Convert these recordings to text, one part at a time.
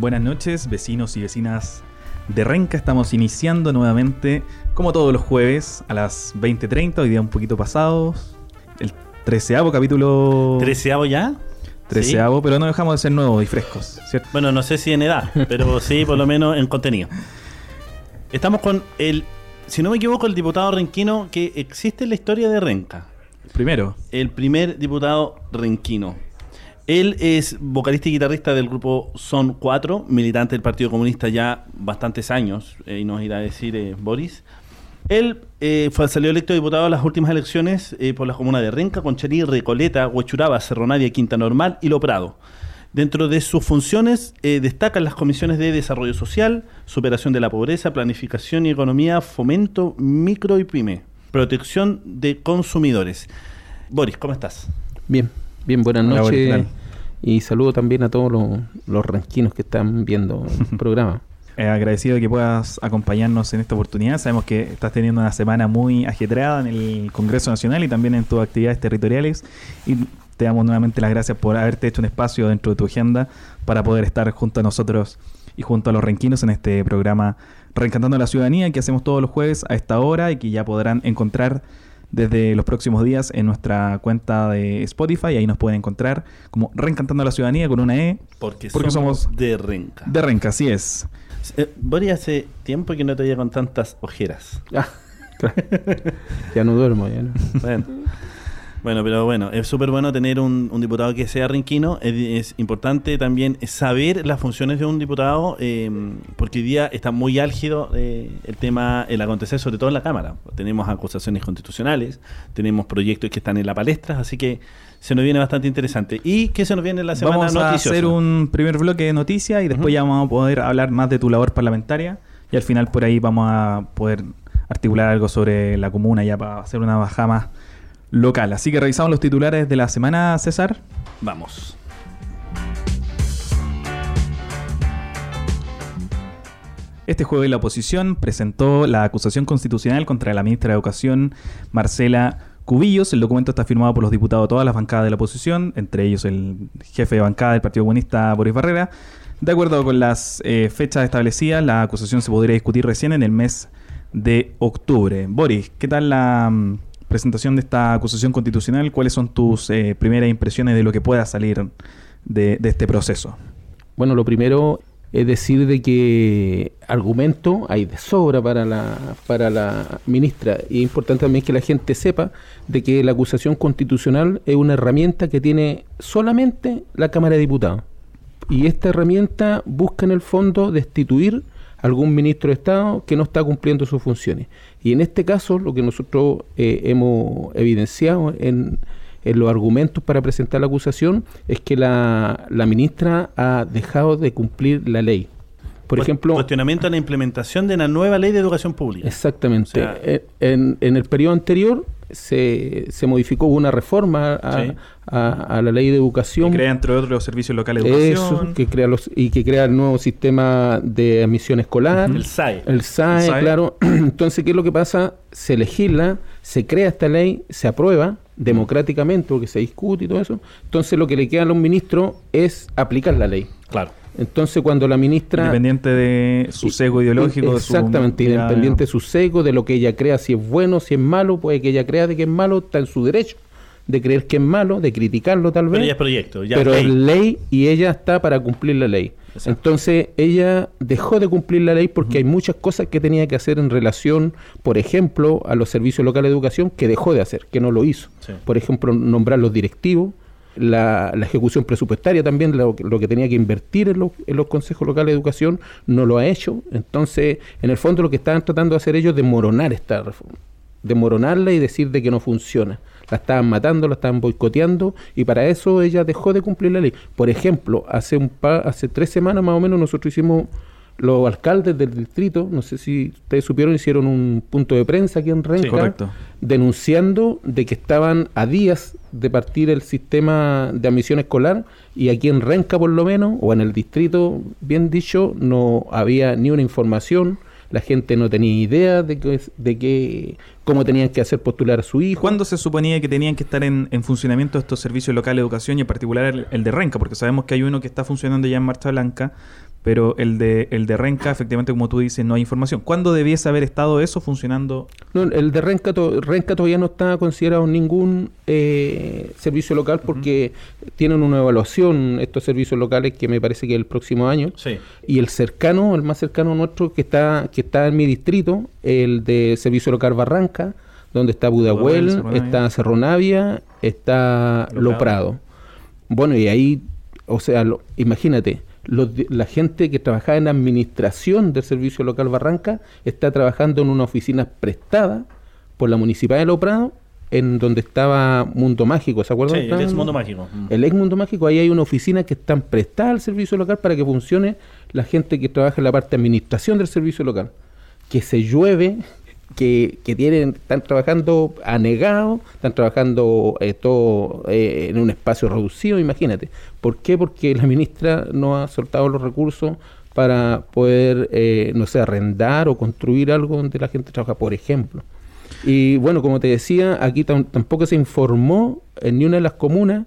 Buenas noches, vecinos y vecinas de Renca. Estamos iniciando nuevamente, como todos los jueves, a las 20.30, hoy día un poquito pasados. El treceavo capítulo. ¿Treceavo ya? Treceavo, pero no dejamos de ser nuevos y frescos, ¿cierto? Bueno, no sé si en edad, pero sí, por lo menos en contenido. Estamos con el, si no me equivoco, el diputado renquino que existe en la historia de Renca. Primero. El primer diputado renquino. Él es vocalista y guitarrista del grupo Son 4, militante del Partido Comunista ya bastantes años, eh, y nos irá a decir eh, Boris. Él eh, fue, salió electo diputado en las últimas elecciones eh, por las comunas de Renca, Concharí, Recoleta, Huechuraba, Cerro Navia, Quinta Normal y Lo Prado. Dentro de sus funciones eh, destacan las comisiones de desarrollo social, superación de la pobreza, planificación y economía, fomento micro y pyme, protección de consumidores. Boris, ¿cómo estás? Bien, bien, buenas Hola, noches. Y saludo también a todos los, los ranquinos que están viendo el programa. Eh, agradecido de que puedas acompañarnos en esta oportunidad. Sabemos que estás teniendo una semana muy ajetreada en el Congreso Nacional y también en tus actividades territoriales. Y te damos nuevamente las gracias por haberte hecho un espacio dentro de tu agenda para poder estar junto a nosotros y junto a los renquinos en este programa Reencantando a la Ciudadanía que hacemos todos los jueves a esta hora y que ya podrán encontrar desde los próximos días en nuestra cuenta de Spotify. Ahí nos pueden encontrar como Reencantando a la Ciudadanía con una E Porque, Porque somos, somos de Renca. de Renca, así es. Eh, Boris, hace tiempo que no te veía con tantas ojeras. Ah, ya no duermo, ya no. Bueno. Bueno, pero bueno, es súper bueno tener un, un diputado que sea renquino. Es, es importante también saber las funciones de un diputado, eh, porque hoy día está muy álgido eh, el tema, el acontecer, sobre todo en la Cámara. Tenemos acusaciones constitucionales, tenemos proyectos que están en la palestra, así que se nos viene bastante interesante. ¿Y qué se nos viene en la semana Vamos a noticiosa? hacer un primer bloque de noticias y después ya vamos a poder hablar más de tu labor parlamentaria y al final por ahí vamos a poder articular algo sobre la comuna ya para hacer una bajada más local. Así que revisamos los titulares de la semana, César. Vamos. Este jueves la oposición presentó la acusación constitucional contra la ministra de Educación, Marcela Cubillos. El documento está firmado por los diputados de todas las bancadas de la oposición, entre ellos el jefe de bancada del Partido Comunista, Boris Barrera. De acuerdo con las eh, fechas establecidas, la acusación se podría discutir recién en el mes de octubre. Boris, ¿qué tal la mm, presentación de esta acusación constitucional? ¿Cuáles son tus eh, primeras impresiones de lo que pueda salir de, este proceso? Bueno, lo primero es decir de que argumento hay de sobra para la, para la ministra. Y es importante también que la gente sepa de que la acusación constitucional es una herramienta que tiene solamente la Cámara de Diputados. Y esta herramienta busca en el fondo destituir algún ministro de Estado que no está cumpliendo sus funciones. Y en este caso, lo que nosotros eh, hemos evidenciado en, en los argumentos para presentar la acusación es que la, la ministra ha dejado de cumplir la ley. Por ejemplo, Cuestionamiento a la implementación de la nueva ley de educación pública. exactamente. O sea- en, en el periodo anterior se, se modificó una reforma a, Sí. a- a la ley de educación. Que crea, entre otros, los servicios locales de educación. Eso, que crea los, y que crea el nuevo sistema de admisión escolar. El SAE. El SAE, El SAE. claro. Entonces, ¿qué es lo que pasa? Se legisla, se crea esta ley, se aprueba democráticamente, porque se discute y todo eso. Entonces, lo que le queda a los ministros es aplicar la ley. Claro. Entonces, cuando la ministra... Independiente de su sesgo ideológico. de su Exactamente, independiente de su sesgo, de lo que ella crea, si es bueno, si es malo, puede que ella crea de que es malo, está en su derecho de creer que es malo, de criticarlo tal vez. Pero ya es proyecto. Ya pero es es ley. ley y ella está para cumplir la ley. Exacto. Entonces ella dejó de cumplir la ley porque hay muchas cosas que tenía que hacer en relación, por ejemplo, a los servicios locales de educación que dejó de hacer, que no lo hizo. Sí. Por ejemplo, nombrar los directivos, la, la ejecución presupuestaria también, lo, que- lo que tenía que invertir en los, en los consejos locales de educación, no lo ha hecho. Entonces, en el fondo lo que estaban tratando de hacer ellos es desmoronar esta reforma desmoronarla y decir de que no funciona. La estaban matando, la estaban boicoteando y para eso ella dejó de cumplir la ley. Por ejemplo, hace un pa- hace tres semanas más o menos nosotros hicimos los alcaldes del distrito, no sé si ustedes supieron, hicieron un punto de prensa aquí en Renca, denunciando de que estaban a días de partir el sistema de admisión escolar y aquí en Renca por lo menos, o en el distrito, bien dicho, no había ni una información, la gente no tenía idea de que, de que cómo tenían que hacer postular a su hijo. ¿Cuándo se suponía que tenían que estar en, en funcionamiento estos servicios locales de educación y en particular el, el de Renca? Porque sabemos que hay uno que está funcionando ya en Marcha Blanca, pero el de, el de Renca, efectivamente, como tú dices, no hay información. ¿Cuándo debiese haber estado eso funcionando? No, el de Renca, to- Renca todavía no está considerado ningún eh, servicio local porque tienen una evaluación estos servicios locales que me parece que el próximo año. Sí. Y el cercano, el más cercano nuestro que está que está en mi distrito, el de servicio local Barranca, donde está Budahuel, Cerro está Cerro Navia, está Lo. Prado. Bueno, y ahí, o sea, lo- imagínate, los la gente que trabajaba en administración del servicio local Barranca está trabajando en una oficina prestada por la Municipalidad de Lo Prado, en donde estaba Mundo Mágico, ¿se acuerdan? Sí, el ex mundo mágico. Mm. el ex Mundo Mágico, ahí hay una oficina que están prestada al servicio local para que funcione la gente que trabaja en la parte de administración del servicio local. Que se llueve, que, que tienen, están trabajando anegados, están trabajando eh, todo eh, en un espacio reducido, imagínate. ¿Por qué? Porque la ministra no ha soltado los recursos para poder, eh, no sé, arrendar o construir algo donde la gente trabaja, por ejemplo. Y bueno, como te decía, aquí tam- tampoco se informó en ni una de las comunas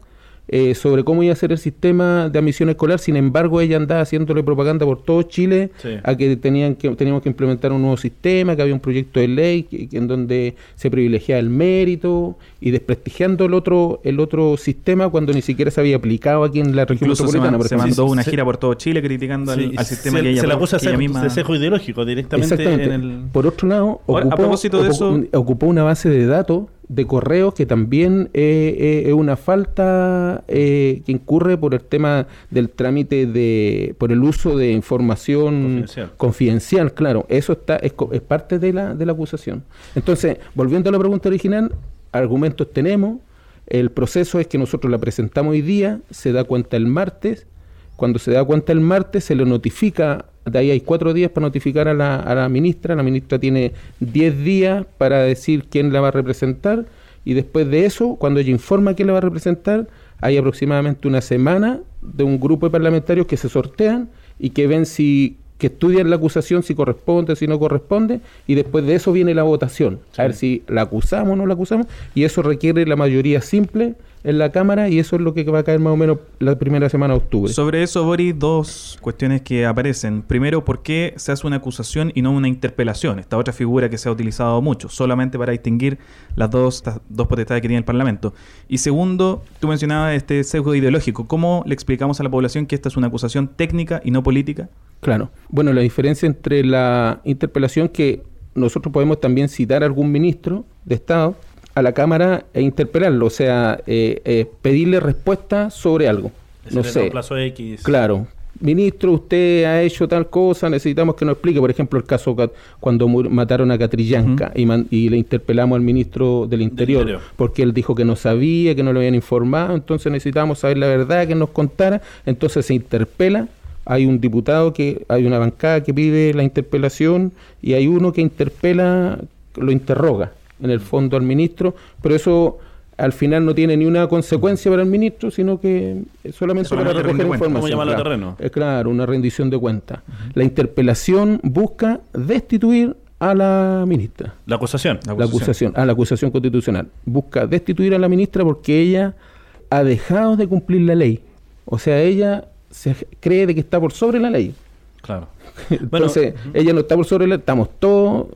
eh, sobre cómo iba a ser el sistema de admisión escolar. Sin embargo, ella andaba haciéndole propaganda por todo Chile Sí. a que tenían que teníamos que implementar un nuevo sistema, que había un proyecto de ley que- que en donde se privilegiaba el mérito y desprestigiando el otro el otro sistema cuando ni siquiera se había aplicado aquí en la región Incluso se, metropolitana. se ejemplo. mandó una gira por todo Chile criticando al, Sí, al sistema se, que ella, se acusa que ella de misma... sesgo ideológico directamente Exactamente. en el... Por otro lado, Ahora, a ocupó, propósito de ocupó- eso- ocupó una base de datos de correos que también eh, eh, es una falta eh, que incurre por el tema del trámite de por el uso de información Confidencial. confidencial, claro, eso está es, es parte de la de la acusación. Entonces, volviendo a la pregunta original, argumentos tenemos, el proceso es que nosotros la presentamos hoy día, se da cuenta el martes, cuando se da cuenta el martes se le notifica, de ahí hay cuatro días para notificar a la, a la ministra, la ministra tiene diez días para decir quién la va a representar. Y después de eso, cuando ella informa quién la va a representar, hay aproximadamente una semana de un grupo de parlamentarios que se sortean y que ven si que estudian la acusación si corresponde, si no corresponde, y después de eso viene la votación, a ver si la acusamos o no la acusamos, y eso requiere la mayoría simple en la Cámara, y eso es lo que va a caer más o menos la primera semana de octubre. Sobre eso, Boris, dos cuestiones que aparecen. Primero, ¿por qué se hace una acusación y no una interpelación? Esta otra figura que se ha utilizado mucho, solamente para distinguir las dos, estas dos potestades que tiene el Parlamento. Y segundo, tú mencionabas este sesgo ideológico. ¿Cómo le explicamos a la población que esta es una acusación técnica y no política? Claro. Bueno, la diferencia entre la interpelación que nosotros podemos también citar a algún ministro de Estado a la Cámara e interpelarlo, o sea, eh, eh, pedirle respuesta sobre algo. No sé. plazo X. Claro. Ministro, usted ha hecho tal cosa, necesitamos que nos explique. Por ejemplo, el caso cuando mataron a Catrillanca y, le interpelamos al ministro del interior, Interior. porque él dijo que no sabía, que no lo habían informado, entonces necesitamos saber la verdad, que nos contara. Entonces se interpela. Hay un diputado que, hay una bancada que pide la interpelación y hay uno que interpela, lo interroga en el fondo al ministro, pero eso al final no tiene ni una consecuencia para el ministro, sino que es solamente Solamente para recoger cuentas. información. ¿Cómo llamarlo a claro. terreno? Es claro, una rendición de cuentas. La interpelación busca destituir a la ministra. La acusación. La La acusación, a la acusación constitucional. Busca destituir a la ministra porque ella ha dejado de cumplir la ley. O sea, ella se cree de que está por sobre la ley. Claro. Entonces, ella no está por sobre la estamos todos,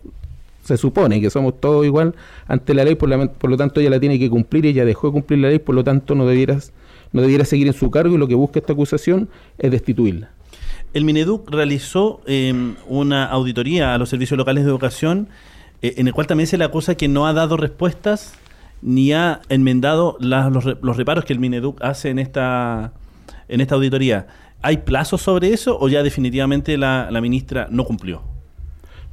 se supone que somos todos igual ante la ley, por, la- por lo tanto ella la tiene que cumplir, ella dejó de cumplir la ley, por lo tanto no debieras no debiera seguir en su cargo y lo que busca esta acusación es destituirla. El Mineduc realizó eh, una auditoría a los servicios locales de educación eh, en el cual también se le acusa que no ha dado respuestas ni ha enmendado las- los, los reparos que el Mineduc hace en esta, en esta auditoría. ¿Hay plazos sobre eso o ya definitivamente la ministra no cumplió?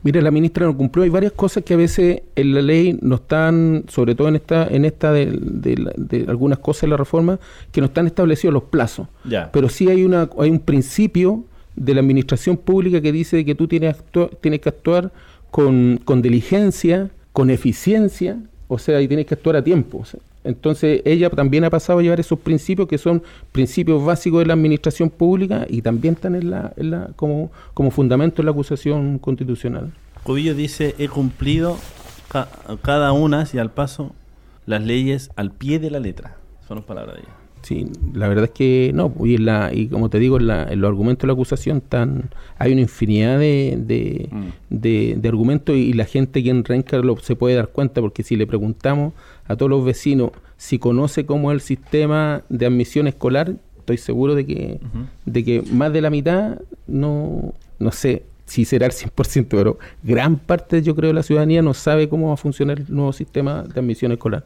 Mira, la ministra no cumplió. Hay varias cosas que a veces en la ley no están, sobre todo en esta, en esta de, de de algunas cosas de la reforma, que no están establecidos los plazos. Ya. Pero sí hay una, hay un principio de la administración pública que dice que tú tienes, tienes que actuar con, con diligencia, con eficiencia, o sea, y tienes que actuar a tiempo. o sea. Entonces, ella también ha pasado a llevar esos principios que son principios básicos de la administración pública y también están en la, en la, como, como fundamento en la acusación constitucional. Cubillo dice, he cumplido ca- cada una y al paso las leyes al pie de la letra. Son las palabras de ella. Sí, la verdad es que no. Y, en la, y como te digo, en, la, en los argumentos de la acusación tan, hay una infinidad de, de, Mm. de- de argumentos y, la gente que en Renca lo, se puede dar cuenta porque si le preguntamos a todos los vecinos si conoce cómo es el sistema de admisión escolar, estoy seguro de que, de que más de la mitad no, no sé si será el 100%, pero gran parte yo creo de la ciudadanía no sabe cómo va a funcionar el nuevo sistema de admisión escolar.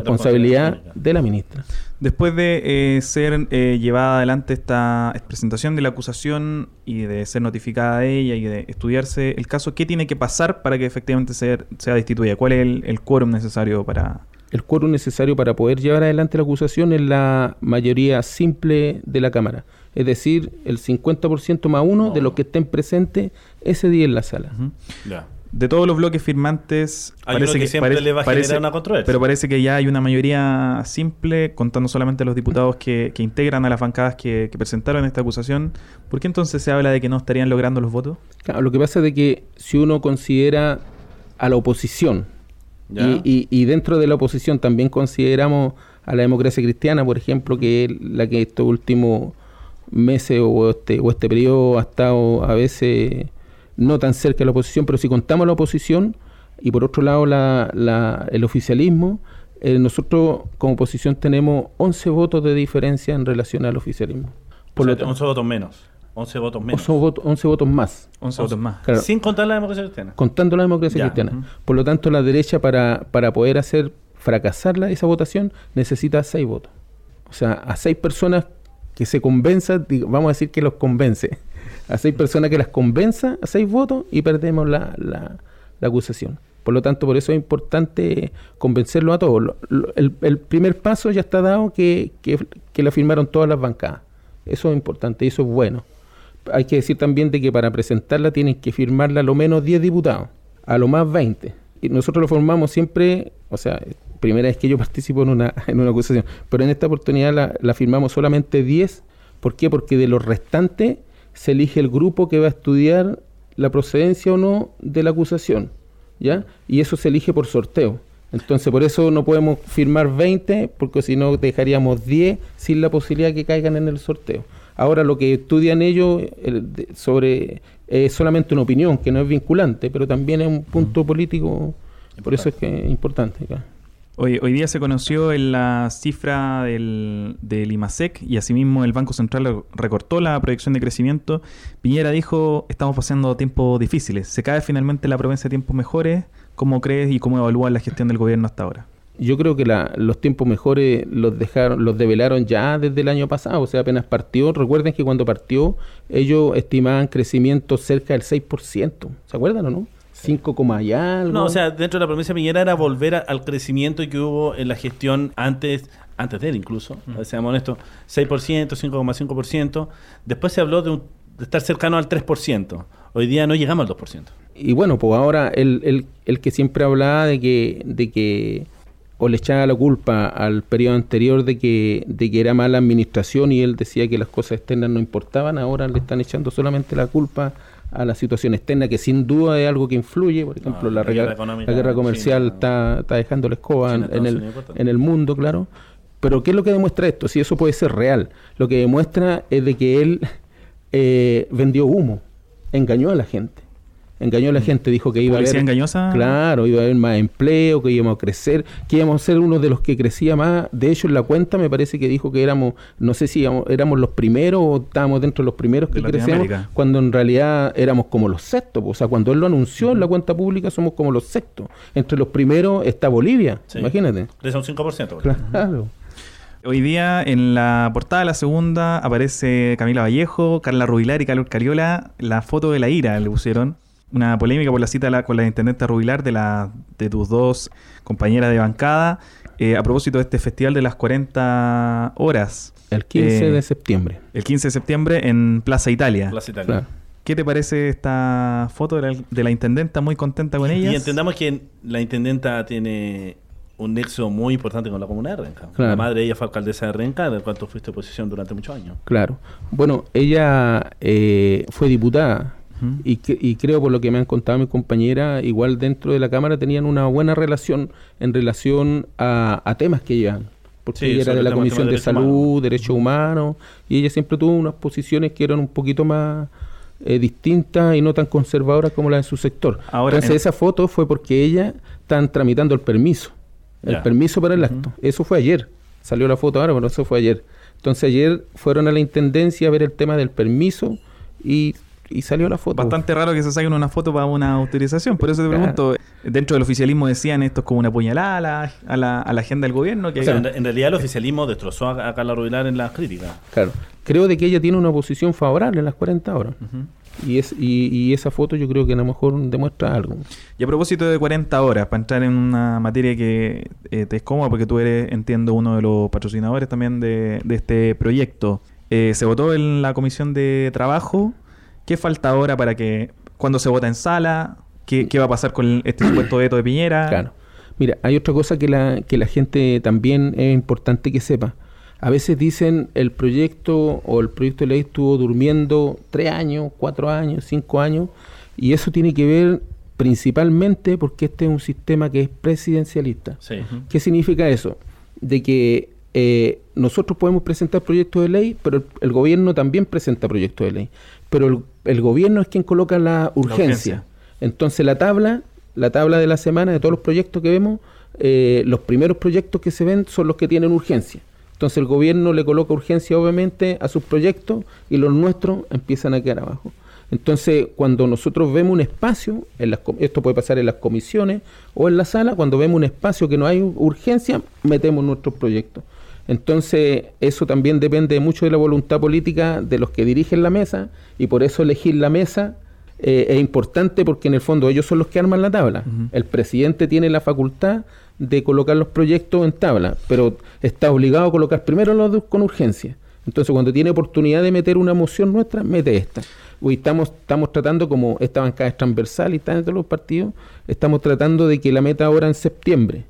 Responsabilidad de la ministra. Después de eh, ser eh, llevada adelante esta presentación de la acusación y de ser notificada de ella y de estudiarse el caso, ¿qué tiene que pasar para que efectivamente ser- sea destituida? ¿Cuál es el, el quórum necesario para...? El quórum necesario para poder llevar adelante la acusación es la mayoría simple de la Cámara. Es decir, el 50% más uno de los que estén presentes ese día en la sala. Ya. De todos los bloques firmantes, Hay uno que siempre le va a generar una controversia. Pero parece que ya hay una mayoría simple, contando solamente a los diputados que, que integran a las bancadas que, que presentaron esta acusación. ¿Por qué entonces se habla de que no estarían logrando los votos? Claro, lo que pasa es de que si uno considera a la oposición y- y dentro de la oposición también consideramos a la democracia cristiana, por ejemplo, que es la que estos últimos meses o este, o este periodo ha estado a veces no tan cerca de la oposición, pero si contamos la oposición y por otro lado la- la- el oficialismo, eh, nosotros como oposición tenemos 11 votos de diferencia en relación al oficialismo. Por O lo sea, tanto, 11 votos menos. 11 votos menos. 11 votos, 11 votos más. 11 votos más. Claro. Sin contar la democracia cristiana. contando la democracia Ya, cristiana. Por lo tanto, la derecha para, para poder hacer fracasar la- esa votación necesita seis votos. O sea, a seis personas que se convenzan, vamos a decir que los convence, a seis personas que las convenza, a seis votos y perdemos la, la- la acusación. Por lo tanto, por eso es importante convencerlo a todos. El, primer paso ya está dado que, que, que la firmaron todas las bancadas. Eso es importante y eso es bueno. Hay que decir también de que para presentarla tienen que firmarla a lo menos 10 diputados, a lo más 20. Y nosotros lo formamos siempre, o sea, primera vez que yo participo en una, en una acusación, pero en esta oportunidad la, la firmamos solamente 10. ¿Por qué? Porque de los restantes se elige el grupo que va a estudiar la procedencia o no de la acusación, ¿ya? Y eso se elige por sorteo. Entonces, por eso no podemos firmar 20, porque si no dejaríamos 10 sin la posibilidad que caigan en el sorteo. Ahora, lo que estudian ellos el de- sobre es solamente una opinión, que no es vinculante, pero también es un punto político, por eso es que es importante. claro. Hoy, hoy día se conoció en la cifra del, IMASEC y asimismo el Banco Central re- recortó la proyección de crecimiento. Piñera dijo, estamos pasando tiempos difíciles. ¿Se cae finalmente la promesa de tiempos mejores? ¿Cómo crees y cómo evalúas la gestión del gobierno hasta ahora? Yo creo que la- los tiempos mejores los dejaron, los develaron ya desde el año pasado, o sea, apenas partió. Recuerden que cuando partió, ellos estimaban crecimiento cerca del 6%. ¿Se acuerdan o no? 5, coma y algo. No, o sea, dentro de la promesa de Piñera era volver a- al crecimiento que hubo en la gestión antes, antes de él incluso, seamos honestos, 6%, 5,5%. Después se habló de, un- de estar cercano al 3%. Hoy día no llegamos al 2%. Y bueno, pues ahora el, el, el que siempre hablaba de que, de que o le echaba la culpa al periodo anterior de que, de que era mala administración y él decía que las cosas externas no importaban, ahora le están echando solamente la culpa a la situación externa, que sin duda es algo que influye, por ejemplo, No, la, la guerra la comercial China- está, está dejando la escoba en- China, en, Estados el, importante. en el mundo, claro. Pero ¿qué es lo que demuestra esto? Si eso puede ser real. Lo que demuestra es de que él eh, vendió humo, engañó a la gente. Engañó a la gente, dijo que iba a ¿Publicidad haber... engañosa? Claro, iba a haber más empleo, que íbamos a crecer, que íbamos a ser uno de los que crecía más. De hecho, en la cuenta me parece que dijo que éramos, no sé si íbamos- éramos los primeros o estábamos dentro de los primeros que crecemos, Latinoamérica. cuando en realidad éramos como los sextos. O sea, cuando él lo anunció en la cuenta pública, somos como los sextos. Entre los primeros está Bolivia, Sí. imagínate. Crece un 5%. Claro. Hoy día en la portada de la segunda aparece Camila Vallejo, Carla Rubilar y Carlos Cariola. La foto de la ira le pusieron. Una polémica por la cita la- con la intendente Rubilar de, la, de tus dos compañeras de bancada eh, a propósito de este festival de las 40 horas. El 15 Eh, de septiembre. El 15 de septiembre en Plaza Italia. Plaza Italia. Claro. ¿Qué te parece esta foto de la, de la intendenta muy contenta con ella? Y entendamos que la intendenta tiene un nexo muy importante con la comuna de Renca. Claro. La madre de ella fue alcaldesa de Renca, de cuanto fuiste oposición durante muchos años. Claro. Bueno, ella eh, fue diputada Y, que- y creo por lo que me han contado mis compañeras, igual dentro de la Cámara tenían una buena relación en relación a, a temas que llevan. porque Sí, ella era de la Comisión de Salud. Derechos Humanos, y ella siempre tuvo unas posiciones que eran un poquito más eh, distintas y no tan conservadoras como las de su sector. Ahora, Entonces en- esa foto fue porque ella están tramitando el permiso, el permiso para el acto. Eso fue ayer, salió la foto ahora, pero eso fue ayer. Entonces ayer fueron a la Intendencia a ver el tema del permiso y, y salió la foto. Bastante raro que se saquen una foto para una autorización. Por eso te Claro. pregunto, dentro del oficialismo decían esto es como una puñalada a la, a la, a la agenda del gobierno. Que O sea, en, en realidad el oficialismo destrozó a, a Carla Rubilar en las críticas. Claro. Creo de que ella tiene una posición favorable en las 40 horas. Y, es, y, y esa foto yo creo que a lo mejor demuestra algo. Y a propósito de 40 horas, para entrar en una materia que eh, te es cómoda, porque tú eres, entiendo, uno de los patrocinadores también de, de este proyecto. Eh, se votó en la comisión de trabajo. ¿Qué falta ahora para que, cuando se vota en sala, qué, qué va a pasar con este supuesto veto de Piñera? Claro. Mira, hay otra cosa que la, que la gente también es importante que sepa. A veces dicen el proyecto o el proyecto de ley estuvo durmiendo tres años, cuatro años, cinco años, y eso tiene que ver principalmente porque este es un sistema que es presidencialista. Sí. ¿Qué significa eso? De que eh, nosotros podemos presentar proyectos de ley, pero el, el gobierno también presenta proyectos de ley. Pero el, el gobierno es quien coloca la urgencia. urgencia. Entonces la tabla, la tabla de la semana de todos los proyectos que vemos, eh, los primeros proyectos que se ven son los que tienen urgencia. Entonces el gobierno le coloca urgencia obviamente a sus proyectos y los nuestros empiezan a quedar abajo. Entonces, cuando nosotros vemos un espacio, en las, esto puede pasar en las comisiones o en la sala, cuando vemos un espacio que no hay urgencia, metemos nuestros proyectos. Entonces, eso también depende mucho de la voluntad política de los que dirigen la mesa y por eso elegir la mesa eh, es importante porque en el fondo ellos son los que arman la tabla. El presidente tiene la facultad de colocar los proyectos en tabla, pero está obligado a colocar primero los con urgencia. Entonces, cuando tiene oportunidad de meter una moción nuestra, mete esta. Hoy estamos, estamos tratando, como esta bancada es transversal y está entre los partidos, estamos tratando de que la meta ahora en septiembre.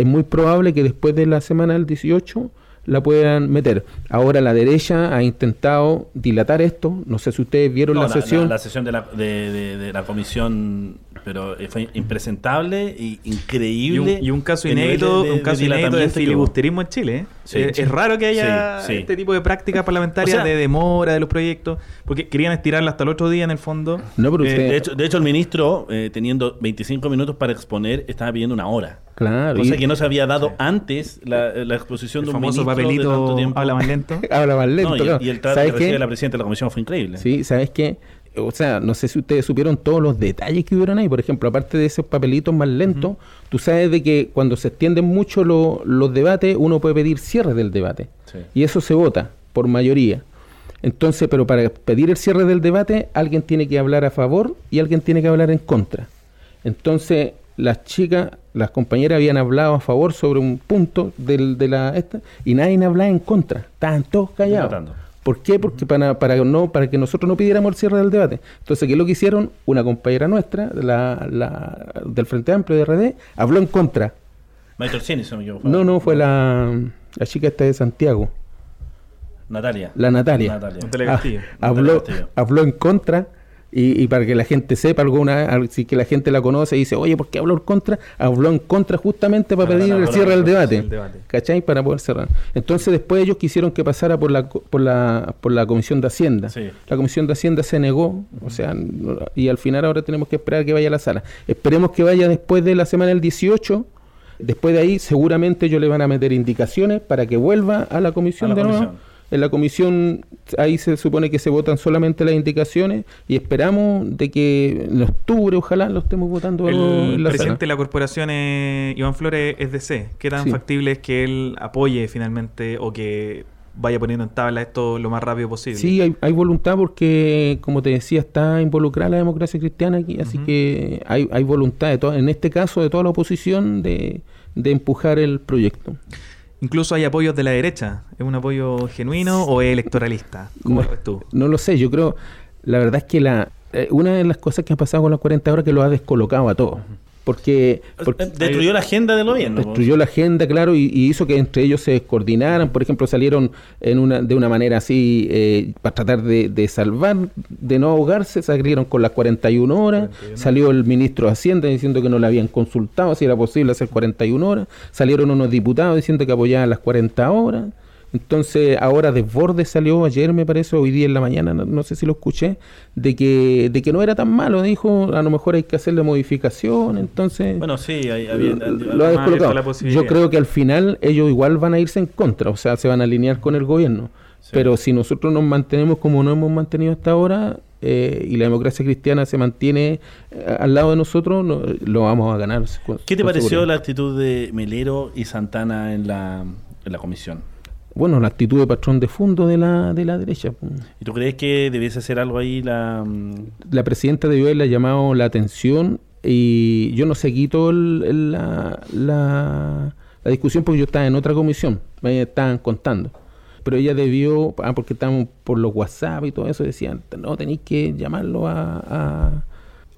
Es muy probable que después de la semana del 18 la puedan meter. Ahora la derecha ha intentado dilatar esto. No sé si ustedes vieron No, la, sesión. La, sesión de la, de, de- de la comisión, pero eh, fue impresentable Y un, increíble. y un caso inédito, de- un de caso inédito de hubo. filibusterismo en Chile. ¿eh? Sí. Eh, es raro que haya Sí, sí. este tipo de prácticas parlamentarias O sea- de demora de los proyectos, porque querían estirarla hasta el otro día en el fondo. No, pero Eh, usted- De hecho, de hecho, el ministro, eh, teniendo 25 minutos para exponer, estaba pidiendo una hora. Claro. Cosa y- que no se había dado Sí. antes la, la exposición el de un famoso papelito habla más lento. habla más lento. No, y, claro. y el trato ¿Sabes que recibe la presidenta de la comisión fue increíble. Sí, ¿sabes qué? O sea, no sé si ustedes supieron todos los detalles que hubieron ahí. Por ejemplo, aparte de esos papelitos más lentos, tú sabes de que cuando se extienden mucho lo- los debates, uno puede pedir cierre del debate. Sí. Y eso se vota por mayoría. Entonces, pero para pedir el cierre del debate, alguien tiene que hablar a favor y alguien tiene que hablar en contra. Entonces, las chicas, las compañeras habían hablado a favor sobre un punto del, de la esta y nadie hablaba en contra. Estaban todos callados. ¿Por qué? Porque para, para, no, para que nosotros no pidiéramos el cierre del debate. Entonces, ¿qué es lo que hicieron? Una compañera nuestra, la, la, del Frente Amplio de RD, habló en contra. Si no me equivoco. No, no, fue la, la chica esta de Santiago, Natalia. la Natalia. Natalia. Natalia Ah, Castillo. habló, Natalia Castillo. habló en contra y, y para que la gente sepa alguna al- si que la gente la conoce y dice, oye, ¿por qué habló en contra? Habló en contra justamente para Para pedir el cierre del debate. debate. ¿Cachai? Para poder cerrar. Entonces después ellos quisieron que pasara por la, por la, por la Comisión de Hacienda. Sí. La Comisión de Hacienda se negó, o sea, y al final ahora tenemos que esperar que vaya a la sala. Esperemos que vaya después de la semana del 18. Después de ahí seguramente ellos le van a meter indicaciones para que vuelva a la comisión A la de nuevo. En la comisión ahí se supone que se votan solamente las indicaciones y esperamos de que en octubre ojalá lo estemos votando El en la presidente de la corporación, eh, Iván Flores, es DC. ¿Qué tan Sí. factible es que él apoye finalmente o que vaya poniendo en tabla esto lo más rápido posible? Sí, hay, hay voluntad porque, como te decía, está involucrada la democracia cristiana aquí, así que hay, hay voluntad, de en este caso, de toda la oposición de, de empujar el proyecto. Incluso hay apoyos de la derecha. ¿Es un apoyo genuino o es electoralista? ¿Cómo No. lo ves tú? No lo sé, yo creo, la verdad es que la eh, una de las cosas que ha pasado con las 40 horas que lo ha descolocado a todos. Porque, porque destruyó la agenda del gobierno. pues. destruyó la agenda, claro, y, y hizo que entre ellos se coordinaran. Por ejemplo, salieron en una, de una manera así eh, para tratar de, de salvar, de no ahogarse, salieron con las 41 horas. 41. Salió el ministro de Hacienda diciendo que no le habían consultado si era posible hacer 41 horas. Salieron unos diputados diciendo que apoyaban las 40 horas. Entonces, ahora Desbordes salió ayer, me parece, hoy día en la mañana, no, no sé si lo escuché, de que, de que no era tan malo. Dijo, a lo mejor hay que hacerle modificación. Entonces, Bueno, sí, hay, había- lo- lo ha descolocado. la. Yo creo que al final ellos igual van a irse en contra, o sea, se van a alinear con el gobierno. Sí. Pero si nosotros nos mantenemos como nos hemos mantenido hasta ahora eh, y la democracia cristiana se mantiene eh, al lado de nosotros, no- lo vamos a ganar. con- ¿Qué te pareció seguridad. la actitud de Melero y Santana en la, en la comisión? Bueno, la actitud de patrón de fondo de la, de la derecha. ¿Y tú crees que debiese hacer algo ahí la... mm, La presidenta debió haberle llamado la atención y yo no seguí el- la, la, la discusión porque yo estaba en otra comisión, me estaban contando. Pero ella debió, ah, porque estábamos por los WhatsApp y todo eso, decían, no, tenéis que llamarlo a... a-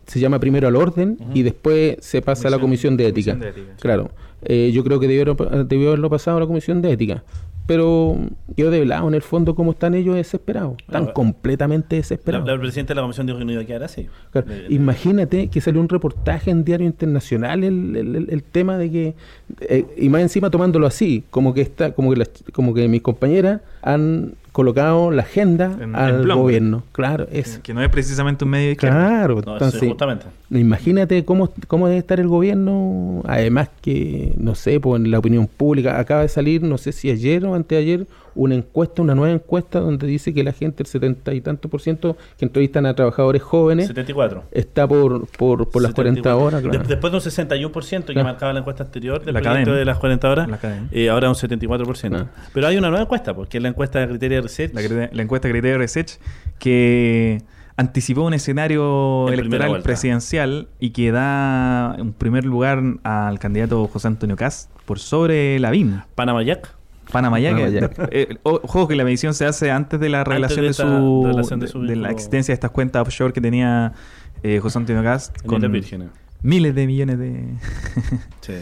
se llama primero al orden y después se pasa a la comisión de ética. Comisión de ética. Claro, Eh, yo creo que debió, debió haberlo pasado a la comisión de ética. Pero yo de lado, en el fondo, como están ellos desesperados, están completamente La, desesperados. la presidenta de la comisión dijo que no iba a quedar así. Claro, Imagínate que salió un reportaje en Diario Internacional el, el- el- el tema de que eh, y más encima tomándolo así, como que está, como que las- como que mis compañeras han colocado la agenda En- en al plomo. gobierno. Claro, es Que no es precisamente un medio de izquierda. claro. No, eso entonces, es justamente. imagínate cómo, cómo debe estar el gobierno. Además que, no sé, pues en la opinión pública acaba de salir, no sé si ayer o anteayer, una encuesta, una nueva encuesta donde dice que la gente, el setenta y tanto por ciento que entrevistan a trabajadores jóvenes, 74. está por, por, por las 40 74. horas, claro. De- después de un 61% que Claro. marcaba la encuesta anterior del La de las 40 horas, La cadena. eh, ahora un 74%. Claro. Pero hay una nueva encuesta, porque es la encuesta de Criteria Research. La, la encuesta Criterio Research que anticipó un escenario En electoral presidencial y que da un primer lugar al candidato José Antonio Cast por sobre Lavín. Panama Jack. Panamá ya que- Panamá eh, ojo que la medición se hace antes de la revelación de su, de de, su de la existencia de estas cuentas offshore que tenía eh, José Antonio en con miles de millones de Sí.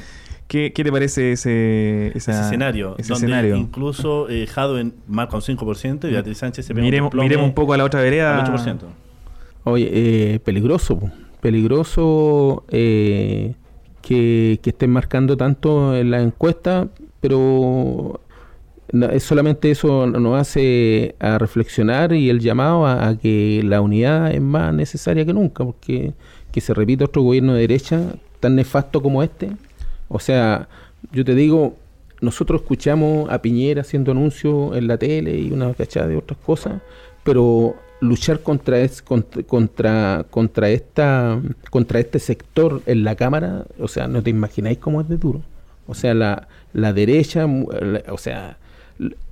¿Qué, qué te parece ese, esa- ese escenario. ese donde escenario? incluso eh, Jadwe marca un 5% y Beatriz Sánchez se pega miremos, desplome miremos un poco a la otra vereda al 8%. Oye, eh, peligroso, peligroso eh, que, que estén marcando tanto en la encuesta, pero no- es solamente eso nos hace a reflexionar y el llamado a, que la unidad es más necesaria que nunca, porque que se repita otro gobierno de derecha tan nefasto como este. O sea, yo te digo, nosotros escuchamos a Piñera haciendo anuncios en la tele y una cachada de otras cosas, pero luchar contra es, contra, contra contra esta contra este sector en la cámara, o sea, no te imagináis cómo es de duro. O sea, la, la derecha, la- o sea,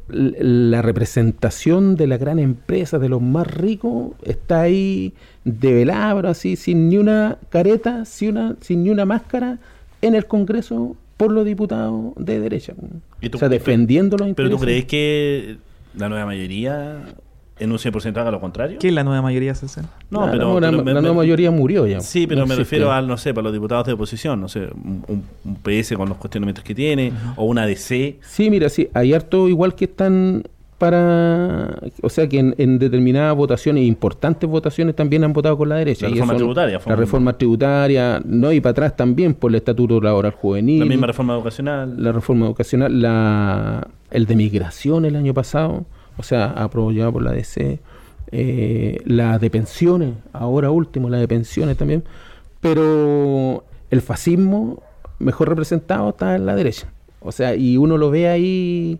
la representación de la gran empresa, de los más ricos, está ahí de velabro, así, sin ni una careta, sin, una, sin ni una máscara, en el Congreso por los diputados de derecha. ¿Y tú- o sea, defendiendo los Pero tú intereses. crees que la nueva mayoría en un 100% haga lo contrario? ¿Qué es la nueva mayoría, César? No, pero, la, pero me- la nueva me- mayoría murió ya. Sí, pero No me existe. refiero al, no sé, para los diputados de oposición, no sé, un, PS con los cuestionamientos que tiene, o una DC. Sí, mira, sí, hay harto igual que están para, o sea, que en, en determinadas votaciones, importantes votaciones, también han votado con la derecha. La Y reforma eso- tributaria La reforma tributaria, no, y para atrás también por el estatuto laboral juvenil. La misma reforma educacional. la reforma educacional, la, el de migración el año pasado, o sea, aprobado por la DC, eh, la de pensiones, ahora último, la de pensiones también, pero el fascismo mejor representado está en la derecha, o sea, y uno lo ve ahí,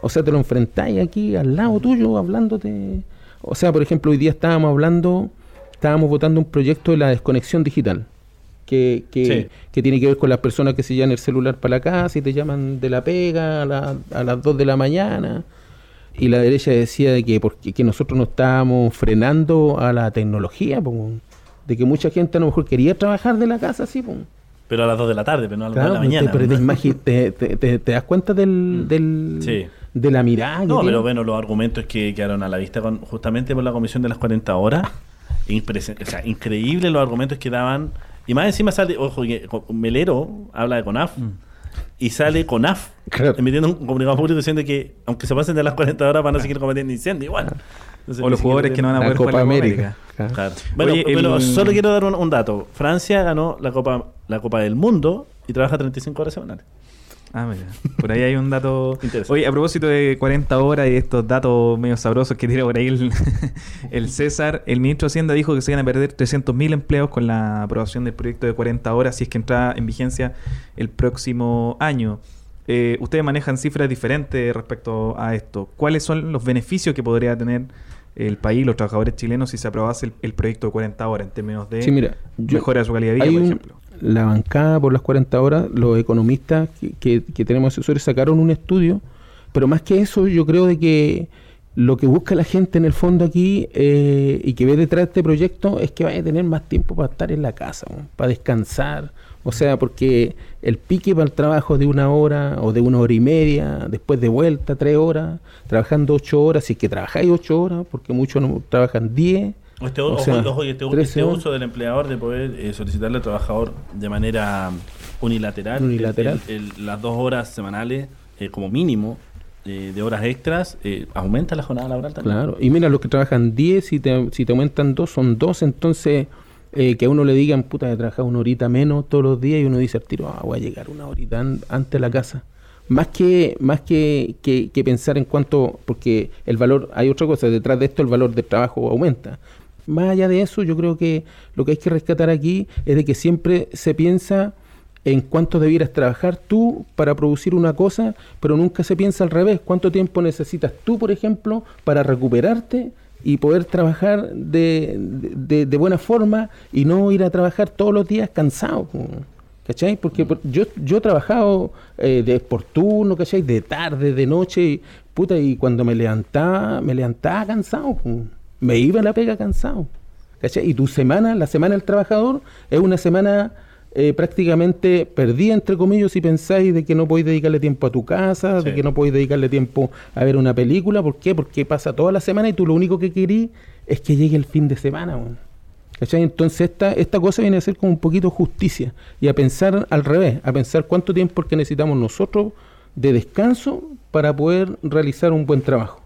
o sea, te lo enfrentáis aquí al lado tuyo, hablándote, o sea, por ejemplo, hoy día estábamos hablando, estábamos votando un proyecto de la desconexión digital que, que, Sí. que tiene que ver con las personas que se llevan el celular para la casa y te llaman de la pega a, la- a las 2 de la mañana. Y la derecha decía de que porque que nosotros no estábamos frenando a la tecnología, po, de que mucha gente a lo mejor quería trabajar de la casa, sí, po. Pero a las 2 de la tarde, pero no a las 2 Claro, de la mañana. te, pero te ¿no? imagi- te- te- te- te das cuenta del, del- Sí. de la mirada que No, tiene? pero bueno, los argumentos que quedaron a la vista con, justamente por la comisión de las 40 horas, o sea, increíble los argumentos que daban Y más encima sale, ojo, que Melero habla de CONAF y sale CONAF Claro. emitiendo un comunicado público diciendo que aunque se pasen de las 40 horas van a seguir cometiendo incendios igual. Entonces, O los jugadores que no van a La poder jugar Copa la Copa América. Claro. Claro. Bueno, Oye, pero el- solo quiero dar un, un dato. Francia ganó la Copa, la Copa del Mundo y trabaja 35 horas semanales. Ah, mira. Por ahí hay un dato. Interesante. Oye, a propósito de 40 horas y estos datos medio sabrosos que tira por ahí el, el César, el ministro de Hacienda dijo que se iban a perder 300.000 empleos con la aprobación del proyecto de 40 horas si es que entra en vigencia el próximo año. Eh, ustedes manejan cifras diferentes respecto a esto. ¿Cuáles son los beneficios que podría tener el país, los trabajadores chilenos, si se aprobase el, el proyecto de 40 horas en términos de Sí, mira, mejora de su calidad de vida, por un- ejemplo? la bancada por las 40 horas, los economistas que, que- que tenemos asesores sacaron un estudio, pero más que eso yo creo de que lo que busca la gente en el fondo aquí eh, y que ve detrás de este proyecto es que vaya a tener más tiempo para estar en la casa, ¿no? para descansar, o sea, porque el pique para el trabajo de una hora o de una hora y media, después de vuelta tres horas, trabajando ocho horas, si es que trabajáis ocho horas, porque muchos no trabajan diez. Este, O sea, ojo, este, 13 este uso del empleador de poder eh, solicitarle al trabajador de manera unilateral, Unilateral. el- el- las dos horas semanales eh, como mínimo eh, de horas extras, eh, aumenta la jornada laboral también. Claro, y mira, los que trabajan 10, si te, si te aumentan 2, son 2, entonces eh, que a uno le digan, puta, que trabajas una horita menos todos los días y uno dice al tiro, ah, voy a llegar una horita an- antes de la casa. Más que más que, que, que pensar en cuánto, porque el valor, hay otra cosa, detrás de esto el valor del trabajo aumenta. Más allá de eso, yo creo que lo que hay que rescatar aquí es de que siempre se piensa en cuánto debieras trabajar tú para producir una cosa, pero nunca se piensa al revés. ¿Cuánto tiempo necesitas tú, por ejemplo, para recuperarte y poder trabajar de, de- de buena forma y no ir a trabajar todos los días cansado? ¿Cachai? Porque por- yo, yo he trabajado eh, de por turno, ¿cachai? De tarde, de noche, y, puta, y cuando me levantaba, me levantaba cansado. Me iba a la pega cansado. ¿Cachai? Y tu semana, la semana del trabajador, es una semana eh, prácticamente perdida, entre comillas, si pensáis de que no podéis dedicarle tiempo a tu casa, de que no podéis dedicarle tiempo a ver una película. ¿Por qué? Porque pasa toda la semana y tú lo único que querís es que llegue el fin de semana. ¿Cachai? Entonces esta, esta cosa viene a ser como un poquito justicia y a pensar al revés, a pensar cuánto tiempo es que necesitamos nosotros de descanso para poder realizar un buen trabajo.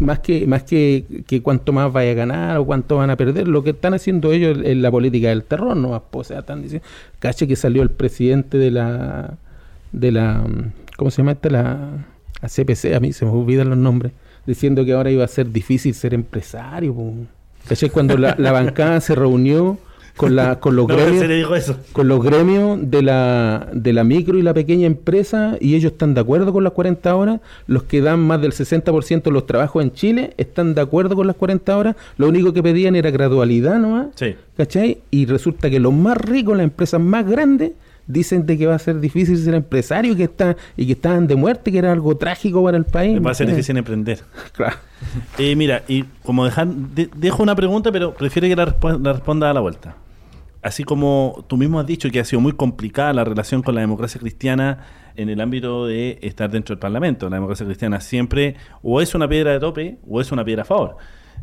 Más que, más que, que cuánto más vaya a ganar o cuánto van a perder, lo que están haciendo ellos en la política del terror, ¿no? O sea, están diciendo, caché que salió el presidente de la, de la, ¿cómo se llama esta? La, CPC, a mí se me olvidan los nombres, diciendo que ahora iba a ser difícil ser empresario. po. ¿Cachai? Cuando la bancada se reunió con, la, con los No, gremios serio dijo eso. con los gremios de la, de la micro y la pequeña empresa y ellos están de acuerdo con las 40 horas. Los que dan más del 60% de los trabajos en Chile están de acuerdo con las 40 horas. Lo único que pedían era gradualidad nomás. Sí. ¿Cachai? Y resulta que los más ricos, las empresas más grandes, dicen de que va a ser difícil ser empresario y que, está, y que estaban de muerte, que era algo trágico para el país. Va a ser ¿me difícil emprender. Claro. Eh, mira, y como dejar, de- dejo una pregunta, pero prefiero que la, la responda a la vuelta. Así como tú mismo has dicho que ha sido muy complicada la relación con la democracia cristiana en el ámbito de estar dentro del Parlamento. La democracia cristiana siempre o es una piedra de tope o es una piedra a favor.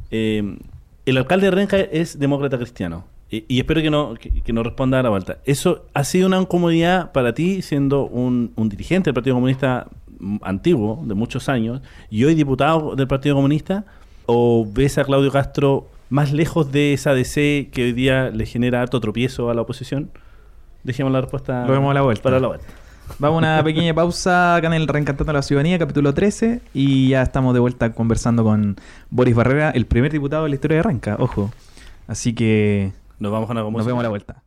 Eh, el alcalde de Renca es demócrata cristiano. Y, espero que no, que, no responda a la vuelta. ¿Eso ha sido una incomodidad para ti siendo un, un dirigente del Partido Comunista mm, antiguo, de muchos años, y hoy diputado del Partido Comunista? ¿O ves a Claudio Castro más lejos de esa DC que hoy día le genera harto tropiezo a la oposición? Dejemos la respuesta Lo vemos a la vuelta. para la vuelta. Vamos a una pequeña pausa acá en el Reencantando a la Ciudadanía, capítulo 13, y ya estamos de vuelta conversando con Boris Barrera, el primer diputado de la historia de Renca, ojo. Así que Nos vamos a una nos música. vemos a la vuelta.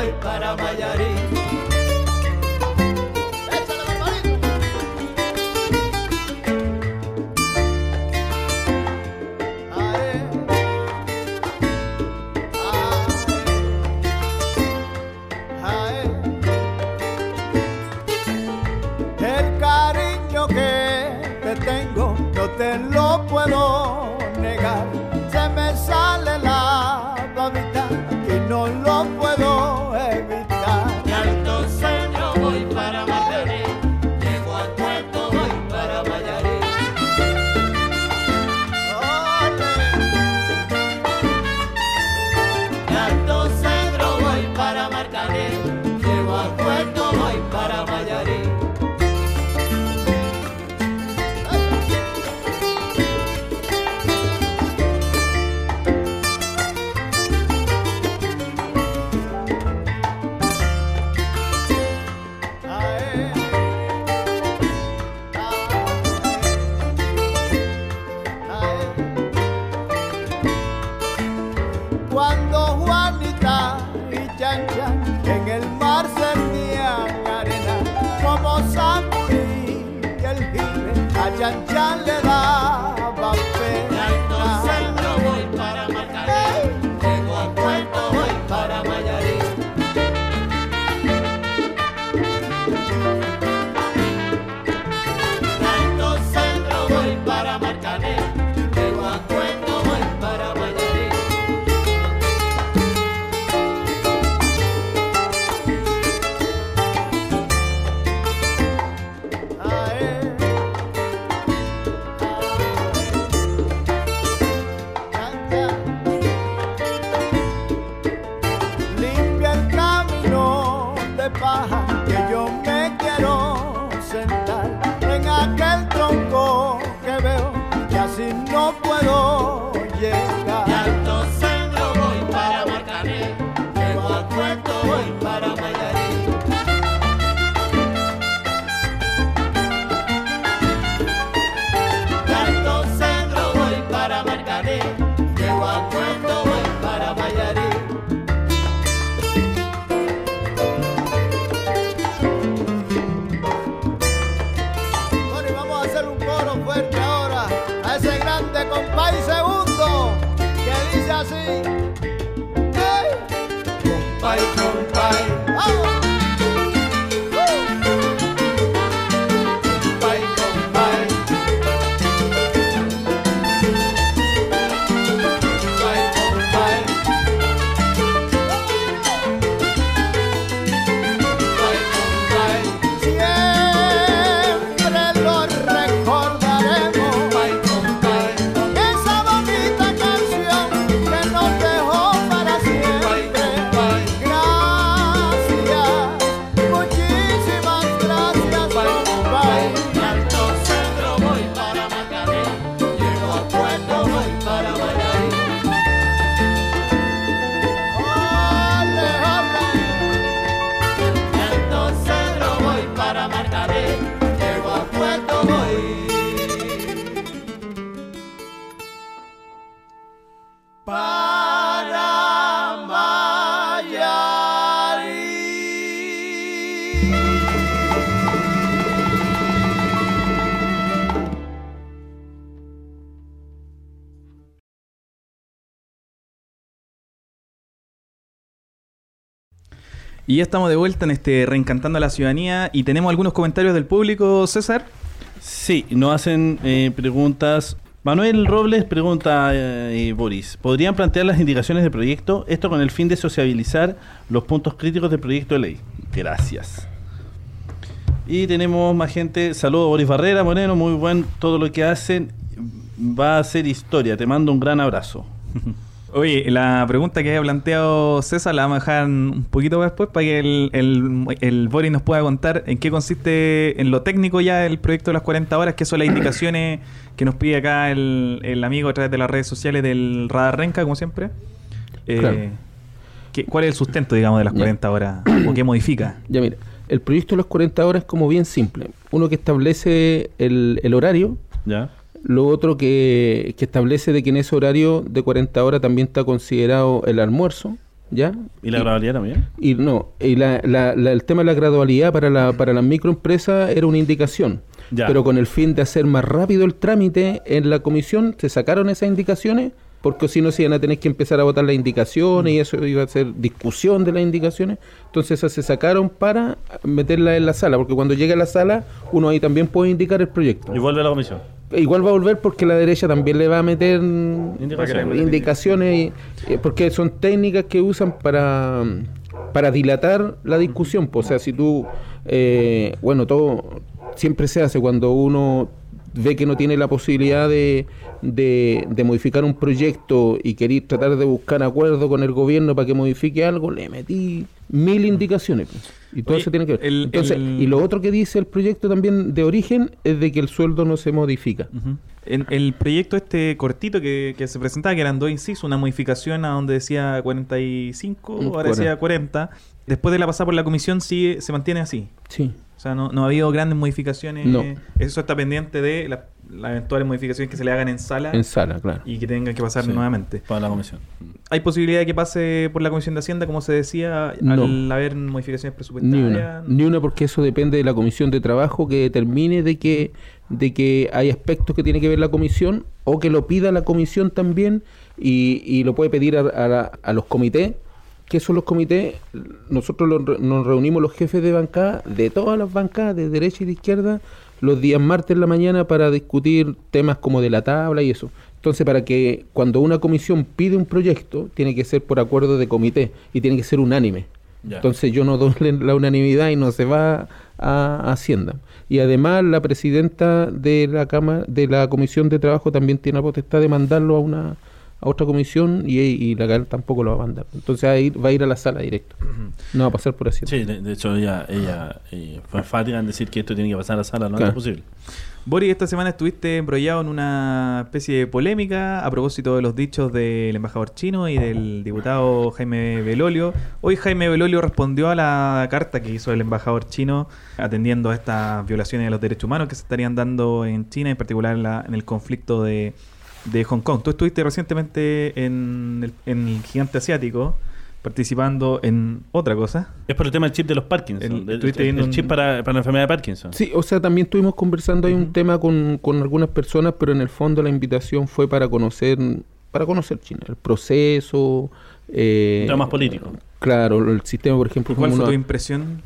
voy para Mayarín. Y ya estamos de vuelta en este Reencantando a la Ciudadanía y tenemos algunos comentarios del público, César. Sí, nos hacen eh, preguntas. Manuel Robles pregunta, eh, Boris, ¿podrían plantear las indicaciones del proyecto? Esto con el fin de sociabilizar los puntos críticos del proyecto de ley. Gracias. Y tenemos más gente. Saludos, Boris Barrera, Moreno, muy buen todo lo que hacen. Va a ser historia. Te mando un gran abrazo. Oye, la pregunta que había planteado César la vamos a dejar un poquito después para que el, el, el Boris nos pueda contar en qué consiste en lo técnico ya el proyecto de las 40 horas, que son las indicaciones que nos pide acá el, el amigo a través de las redes sociales del Radar Renca, como siempre. Eh, Claro. ¿qué- ¿Cuál es el sustento, digamos, de las Ya. 40 horas? ¿O qué modifica? Ya mira, el proyecto de las 40 horas es como bien simple. Uno que establece el, el horario, ¿Ya? Lo otro que, que establece de que en ese horario de 40 horas también está considerado el almuerzo, ¿ya? ¿Y la gradualidad también? Y no, y la- la- la- el tema de la gradualidad para, la, para las microempresas era una indicación. Ya. Pero con el fin de hacer más rápido el trámite en la comisión, se sacaron esas indicaciones, porque si no se iban a tener que empezar a votar las indicaciones y eso iba a ser discusión de las indicaciones. Entonces esas se sacaron para meterlas en la sala, porque cuando llega a la sala, uno ahí también puede indicar el proyecto. Y vuelve a la comisión. Igual va a volver porque la derecha también le va a meter Indicaciones. indicaciones, y- eh, porque son técnicas que usan para, para dilatar la discusión. pues, O sea, si tú, eh, bueno, todo siempre se hace cuando uno ve que no tiene la posibilidad de, de, de modificar un proyecto y querer tratar de buscar acuerdo con el gobierno para que modifique algo, le metí mil indicaciones. pues, Y todo Oye, se tiene que ver. el- Entonces, el- y lo otro que dice el proyecto también de origen es de que el sueldo no se modifica. En el proyecto este cortito que, que se presentaba, que eran dos incisos, una modificación a donde decía 45, Mm, ahora decía 40. Después de la pasada por la comisión sigue, se mantiene así. Sí. O sea, no, no ha habido grandes modificaciones. No. Eso está pendiente de la- las eventuales modificaciones que se le hagan en sala En sala, claro. y que tengan que pasar Sí. nuevamente. Para la comisión. ¿Hay posibilidad de que pase por la Comisión de Hacienda, como se decía, No. al haber modificaciones Ni presupuestarias? una, ni una porque eso depende de la comisión de trabajo que determine de que, de que hay aspectos que tiene que ver la comisión o que lo pida la comisión también y, y lo puede pedir a, a la- a los comités. ¿Qué son los comités? Nosotros nos reunimos los jefes de bancada, de todas las bancadas, de derecha y de izquierda, los días martes en la mañana para discutir temas como de la tabla y eso. Entonces, para que cuando una comisión pide un proyecto, tiene que ser por acuerdo de comité y tiene que ser unánime. Ya. Entonces yo no doy la unanimidad y no se va a Hacienda. Y además la presidenta de la Cámara, de la Comisión de Trabajo también tiene la potestad de mandarlo a una a otra comisión y, y la CAL tampoco lo va a mandar. Entonces ahí va a ir a la sala directo. No va a pasar por Hacienda. Sí, de, de hecho ella, ella eh, fue enfática en decir que esto tiene que pasar a la sala lo antes Claro. posible. Boris, esta semana estuviste embrollado en una especie de polémica a propósito de los dichos del embajador chino y del diputado Jaime Belolio. Hoy Jaime Belolio respondió a la carta que hizo el embajador chino atendiendo a estas violaciones de los derechos humanos que se estarían dando en China, en particular en, la- en el conflicto de, de Hong Kong. Tú estuviste recientemente en el, en el gigante asiático participando en otra cosa. Es por el tema del chip de los Parkinson. El- el, viendo el chip para, para la enfermedad de Parkinson. Sí, o sea, también estuvimos conversando ahí un tema con, con algunas personas, pero en el fondo la invitación fue para conocer, para conocer China, el proceso. Eh, más político. Claro, el sistema, por ejemplo, ¿Cuál fue tu impresión?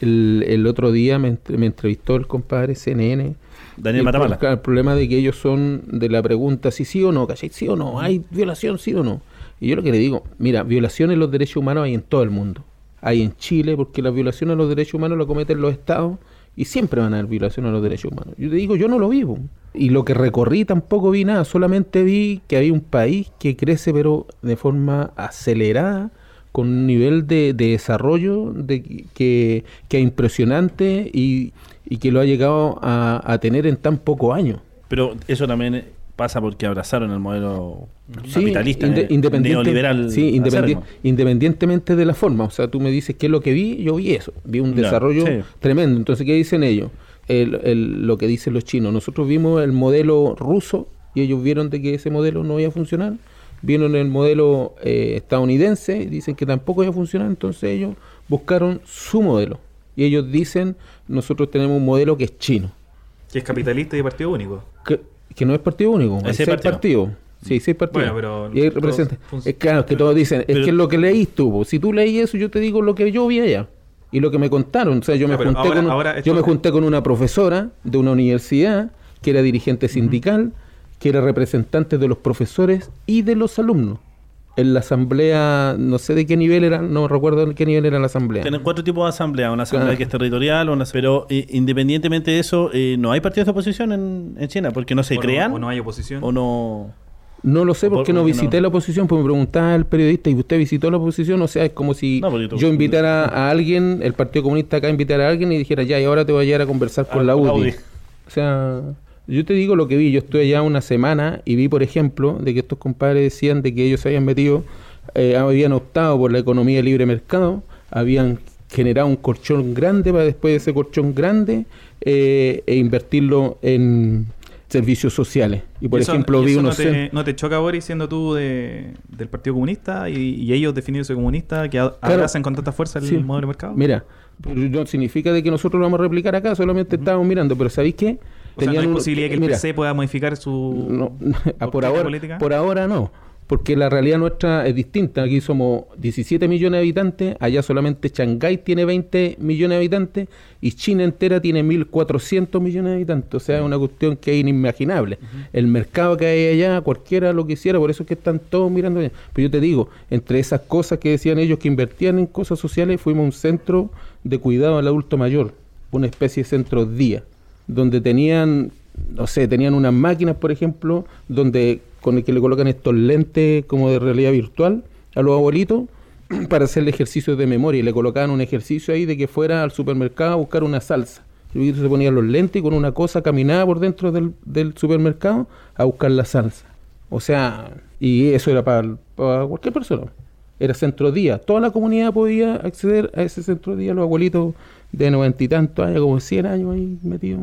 el, el otro día me, me entrevistó el compadre CNN. Daniel Matamala. el problema de que ellos son de la pregunta si sí o no, ¿cachai? ¿Sí o no? ¿Hay violación, sí o no? Y yo lo que le digo, mira, violaciones de los derechos humanos hay en todo el mundo. Hay en Chile, porque las violaciones a los derechos humanos lo cometen los estados y siempre van a haber violaciones a los derechos humanos. Yo te digo, yo no lo vivo. Y lo que recorrí tampoco vi nada, solamente vi que había un país que crece pero de forma acelerada, con un nivel de, de desarrollo de, que, que es impresionante y, y que lo ha llegado a, a tener en tan pocos años. Pero eso también pasa porque abrazaron el modelo Sí, capitalista, inde- eh, independiente- neoliberal. sí, independientemente de la forma. O sea, tú me dices qué es lo que vi, yo vi eso. Vi un desarrollo sí. tremendo. Entonces, ¿qué dicen ellos? El- el- lo que dicen los chinos. Nosotros vimos el modelo ruso y ellos vieron de que ese modelo no iba a funcionar. Vieron el modelo eh, estadounidense y dicen que tampoco iba a funcionar. Entonces ellos buscaron su modelo. Y ellos dicen, nosotros tenemos un modelo que es chino. Que es capitalista y de partido único. Que, que no es partido único, Hay hay seis partidos. Sí, seis partidos. Bueno, pero y Es claro, que todos dicen, es Pero- que es lo que leís tú. Si tú leí eso, yo te digo lo que yo vi allá. Y lo que me contaron. O sea, yo, me, junté ahora- con, ahora esto- yo me junté con una profesora de una universidad que era dirigente sindical, que era representante de los profesores y de los alumnos. En la asamblea, no sé de qué nivel era, no recuerdo de qué nivel era la asamblea. Tienen cuatro tipos de asamblea, una asamblea Claro. que es territorial, una, pero eh, independientemente de eso, eh, no hay partidos de oposición en, en China, porque no se o no- crean o no hay oposición. o no... No lo sé ¿O por- porque no visité no? la oposición, pues me preguntaba el periodista, ¿y usted visitó la oposición? O sea, es como si No, porque tú- yo invitara a alguien, el Partido Comunista acá invitara a alguien y dijera, ya, y ahora te voy a llegar a conversar con Ah, la con la UDI. UDI. O sea, yo te digo lo que vi, yo estuve allá una semana y vi, por ejemplo, de que estos compadres decían de que ellos se habían metido, eh, habían optado por la economía de libre mercado, habían generado un colchón grande para después de ese colchón grande eh, e invertirlo en servicios sociales. Y por eso- ejemplo, y vi eso unos no te, no te choca, Boris, siendo tú de, del Partido Comunista y, y ellos definiéndose comunistas que Claro. abrazan con tanta fuerza el Sí. modelo de mercado? Mira, no significa de que nosotros lo vamos a replicar acá, solamente estábamos mirando, pero ¿sabéis qué? O sea, no hay Tenían un- posibilidad que el mira, PC pueda modificar su no, por ahora política. por ahora no, porque la realidad nuestra es distinta. Aquí somos 17 millones de habitantes, allá solamente Shanghái tiene 20 millones de habitantes y China entera tiene 1.400 millones de habitantes. O sea, es una cuestión que es inimaginable. El mercado que hay allá, cualquiera lo quisiera, por eso es que están todos mirando allá. Pero yo te digo, entre esas cosas que decían ellos que invertían en cosas sociales, fuimos un centro de cuidado al adulto mayor, una especie de centro día, donde tenían no sé, tenían unas máquinas, por ejemplo, donde con el que le colocan estos lentes como de realidad virtual a los abuelitos para hacerle ejercicios de memoria y le colocaban un ejercicio ahí de que fuera al supermercado a buscar una salsa. Viejito se ponía los lentes y con una cosa caminaba por dentro del, del supermercado a buscar la salsa. O sea, y eso era para, para cualquier persona. Era centro día. Toda la comunidad podía acceder a ese centro día. Los abuelitos de noventa y tantos años, como 100 años ahí metidos.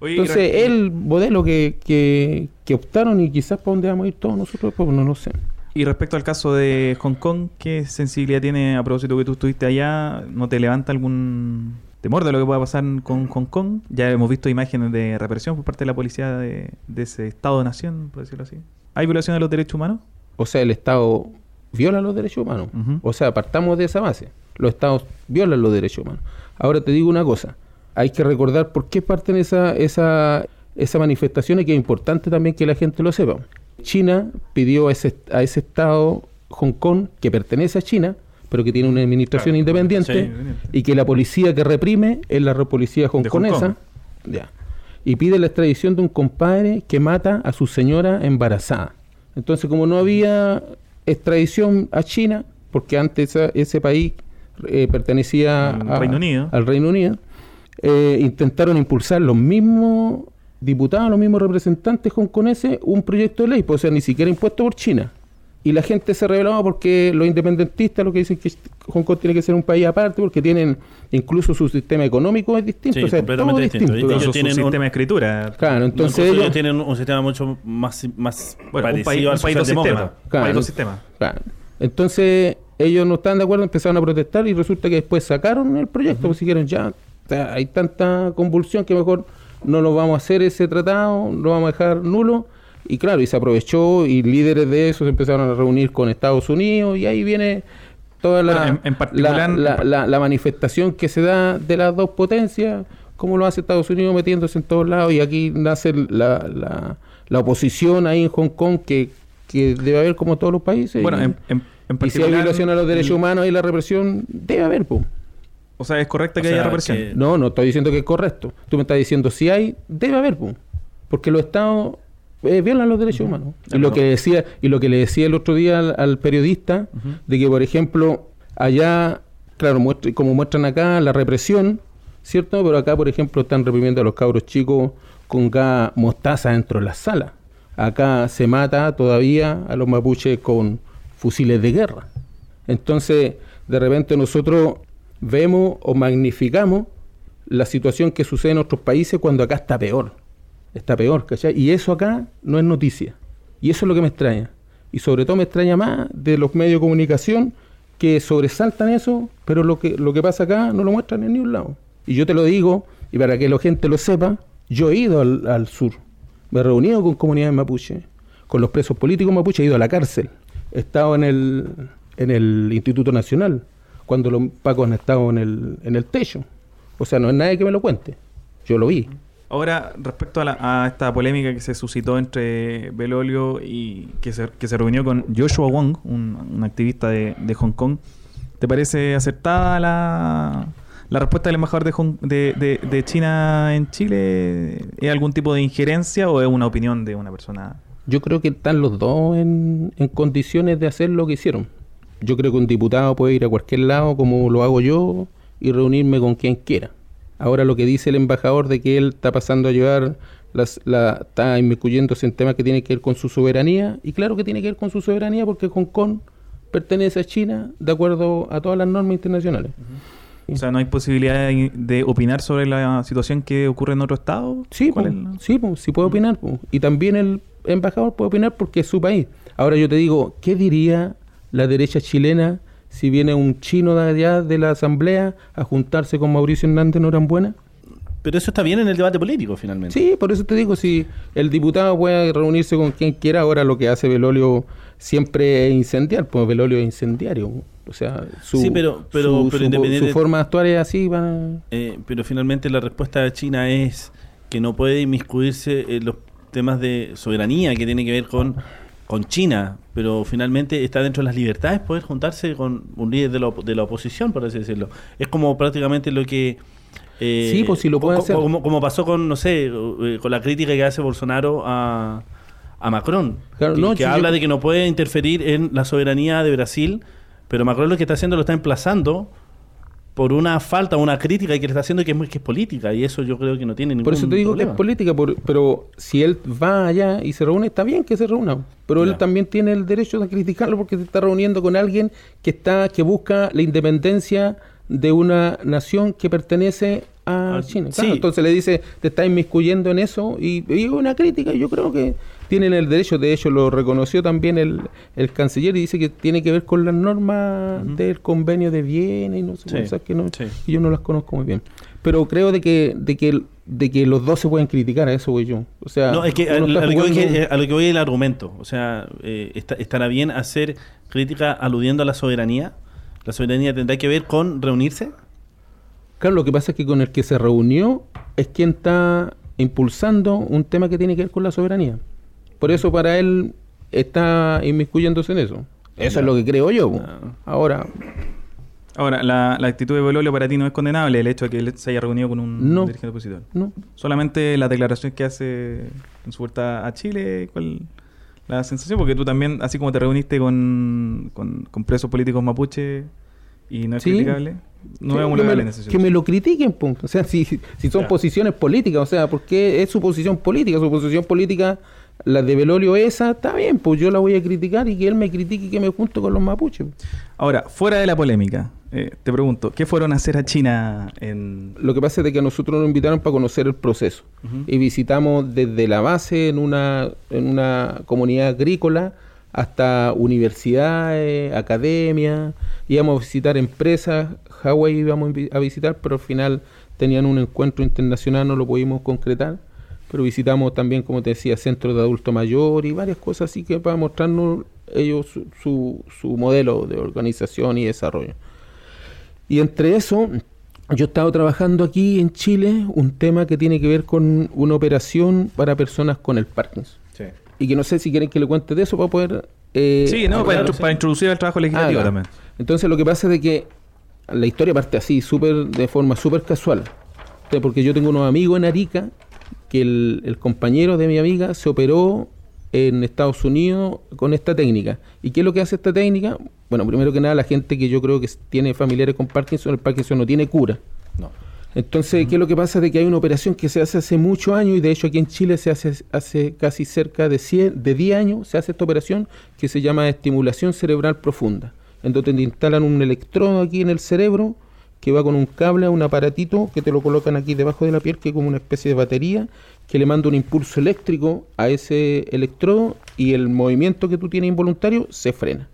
Oye, Entonces, el modelo que, que, que optaron y quizás para dónde vamos a ir todos nosotros, pues no lo sé. Y respecto al caso de Hong Kong, ¿qué sensibilidad tiene a propósito que tú estuviste allá? ¿No te levanta algún temor de lo que pueda pasar con Hong Kong? Ya hemos visto imágenes de represión por parte de la policía de, de ese Estado-nación, por decirlo así. ¿Hay violación de los derechos humanos? O sea, el Estado viola los derechos humanos. O sea, partamos de esa base. Los Estados violan los derechos humanos. Ahora te digo una cosa. Hay que recordar por qué parten esa, esa, esa manifestación y que es importante también que la gente lo sepa. China pidió a ese, a ese Estado, Hong Kong, que pertenece a China, pero que tiene una administración Claro, independiente, y que la policía que reprime es la policía Hong hongkonesa. Kong. Ya. Y pide la extradición de un compadre que mata a su señora embarazada. Entonces, como no había extradición a China, porque antes ese país eh, pertenecía Al a- Reino Unido. al Reino Unido, eh, intentaron impulsar los mismos diputados, los mismos representantes hongkoneses un proyecto de ley, pues, o sea, ni siquiera impuesto por China. Y la gente se rebelaba porque los independentistas lo que dicen que Hong Kong tiene que ser un país aparte porque tienen incluso su sistema económico es distinto, Sí, o sea, completamente todo distinto. distinto. Ellos tienen un- sistema de escritura. Claro, entonces ellos ellos, tienen un sistema mucho más, más Bueno, un parecido país, al un país dos sistemas. Un Claro. país dos sistemas. Claro. Entonces, ellos no estaban de acuerdo, empezaron a protestar y resulta que después sacaron el proyecto, pues dijeron ya, o sea, hay tanta convulsión que mejor no lo vamos a hacer ese tratado, lo vamos a dejar nulo. Y claro, y se aprovechó y líderes de eso se empezaron a reunir con Estados Unidos y ahí viene toda la, Bueno, en- en particular- la, la- la- la manifestación que se da de las dos potencias, como lo hace Estados Unidos metiéndose en todos lados y aquí nace la, la, la oposición ahí en Hong Kong que, que debe haber como todos los países. Bueno, en- en y si hay violación a los derechos el- humanos y la represión, debe haber, po. O sea, es correcto O que sea, haya represión. que- No, no estoy diciendo que es correcto. Tú me estás diciendo si hay, debe haber, po. Porque los estados eh, violan los derechos humanos. De Y lo que decía y lo que le decía el otro día al, al periodista de que por ejemplo allá, claro, muestra- como muestran acá la represión, ¿cierto? Pero acá, por ejemplo, están reprimiendo a los cabros chicos con gas mostaza dentro de las salas. Acá se mata todavía a los mapuches con fusiles de guerra. Entonces, de repente nosotros vemos o magnificamos la situación que sucede en otros países cuando acá está peor. Está peor, ¿cachai? Y eso acá no es noticia. Y eso es lo que me extraña. Y sobre todo me extraña más de los medios de comunicación que sobresaltan eso, pero lo que, lo que pasa acá no lo muestran en ningún lado. Y yo te lo digo, y para que la gente lo sepa, yo he ido al, al sur. Me he reunido con comunidades mapuche, con los presos políticos mapuche, he ido a la cárcel. Estado en el, en el Instituto Nacional, cuando los pacos han estado en el, en el techo. O sea, no es nadie que me lo cuente. Yo lo vi. Ahora, respecto a, la- a esta polémica que se suscitó entre Belolio y que se, que se reunió con Joshua Wong, un, activista de, de Hong Kong, ¿te parece acertada la, la respuesta del embajador de- de China en Chile? ¿Es algún tipo de injerencia o es una opinión de una persona Yo creo que están los dos en, en condiciones de hacer lo que hicieron. Yo creo que un diputado puede ir a cualquier lado como lo hago yo y reunirme con quien quiera. Ahora lo que dice el embajador de que él está pasando a llevar, la, está inmiscuyéndose en temas que tienen que ver con su soberanía, y claro que tiene que ver con su soberanía porque Hong Kong pertenece a China de acuerdo a todas las normas internacionales. O sea, no hay posibilidad de, de opinar sobre la situación que ocurre en otro estado. Sí, ¿Cuál po, es la- sí, po, sí puede opinar. po. Y también el embajador puede opinar porque es su país. Ahora yo te digo, ¿qué diría la derecha chilena si viene un chino de allá de la asamblea a juntarse con Mauricio Hernández Norambuena? Pero eso está bien en el debate político, finalmente. Sí, por eso te digo, si el diputado puede reunirse con quien quiera, ahora lo que hace Belolio siempre es incendiar, pues Belolio es incendiario. O sea, su, Sí, pero- pero- su, pero su- independiente- su forma de actuar es así. Van Eh, pero finalmente la respuesta de China es que no puede inmiscuirse en los temas de soberanía que tiene que ver con, con China, pero finalmente está dentro de las libertades poder juntarse con un líder de la, op- de la oposición, por así decirlo. Es como prácticamente lo que... eh, Sí, pues, sí lo puede hacer. Como, como pasó con, no sé, eh, con la crítica que hace Bolsonaro a, a Macron, Claro, que, no, que yo- habla de que no puede interferir en la soberanía de Brasil, pero Macron lo que está haciendo lo está emplazando por una falta, una crítica que le está haciendo que es, que es política, y eso yo creo que no tiene ningún Por eso te digo que es política, por- pero si él va allá y se reúne, está bien que se reúna, pero Ya. él también tiene el derecho de criticarlo porque se está reuniendo con alguien que está que busca la independencia de una nación que pertenece a Ah, China. sí. Claro, Entonces le dice, te está inmiscuyendo en eso y, y es una crítica. Yo creo que tienen el derecho, de hecho lo reconoció también el, el canciller y dice que tiene que ver con las normas del convenio de Viena y no sé, Sí, cosas que no, sí. yo no las conozco muy bien. Pero creo de que, de que, de que los dos se pueden criticar, a eso voy yo. O sea, No, es que a, lo que voy, jugando- que- a lo que voy es el argumento. O sea, eh, está- estará bien hacer crítica aludiendo a la soberanía. ¿La soberanía tendrá que ver con reunirse? Claro, lo que pasa es que con el que se reunió es quien está impulsando un tema que tiene que ver con la soberanía. Por eso para él está inmiscuyéndose en eso. Eso es lo que creo yo. Ah. Ahora, Ahora, la, la actitud de Belolio para ti no es condenable, el hecho de que él se haya reunido con un No. dirigente opositor. no. Solamente la declaración que hace en su vuelta a Chile, ¿cuál la sensación? Porque tú también, así como te reuniste con, con, con presos políticos mapuche y no es Sí. criticable, no es que, me, que lo critiquen, po. o sea, si, si son posiciones políticas, o sea, porque es su posición política, su posición política, la de Belolio esa, está bien, pues yo la voy a criticar y que él me critique y que me junto con los mapuches. Ahora, fuera de la polémica, eh, te pregunto, ¿qué fueron a hacer a China en... Lo que pasa es de que a nosotros nos invitaron para conocer el proceso y visitamos desde la base en una, en una comunidad agrícola hasta universidades, academias, íbamos a visitar empresas, Hawái íbamos a vi- a visitar, pero al final tenían un encuentro internacional, no lo pudimos concretar, pero visitamos también, como te decía, centros de adulto mayor y varias cosas así que para mostrarnos ellos su, su, su modelo de organización y desarrollo. Y entre eso, yo he estado trabajando aquí en Chile un tema que tiene que ver con una operación para personas con el Parkinson. Y que no sé si quieren que le cuente de eso para poder... eh, sí, no, para, hablar. intro- para introducir el trabajo legislativo Ah, también. Entonces lo que pasa es de que la historia parte así, súper de forma súper casual. Porque yo tengo unos amigos en Arica que el, el compañero de mi amiga se operó en Estados Unidos con esta técnica. ¿Y qué es lo que hace esta técnica? Bueno, primero que nada, la gente que yo creo que tiene familiares con Parkinson, el Parkinson no tiene cura. No. Entonces, ¿qué es lo que pasa? De que hay una operación que se hace hace muchos años y de hecho aquí en Chile se hace hace casi cerca de, 100, de 10 años, se hace esta operación que se llama estimulación cerebral profunda, en donde te instalan un electrodo aquí en el cerebro que va con un cable a un aparatito que te lo colocan aquí debajo de la piel, que es como una especie de batería, que le manda un impulso eléctrico a ese electrodo y el movimiento que tú tienes involuntario se frena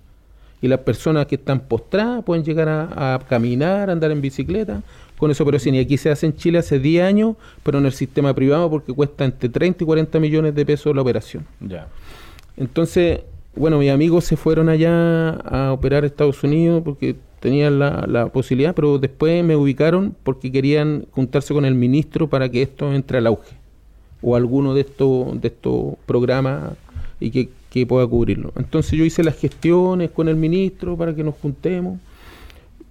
y las personas que están postradas pueden llegar a, a caminar, a andar en bicicleta con esa operación. Y aquí se hace en Chile hace 10 años, pero en el sistema privado porque cuesta entre 30 y 40 millones de pesos la operación. Ya. Entonces, bueno, mis amigos se fueron allá a operar a Estados Unidos porque tenían la, la posibilidad, pero después me ubicaron porque querían juntarse con el ministro para que esto entre al auge o alguno de estos de estos programas y que, que pueda cubrirlo. Entonces yo hice las gestiones con el ministro para que nos juntemos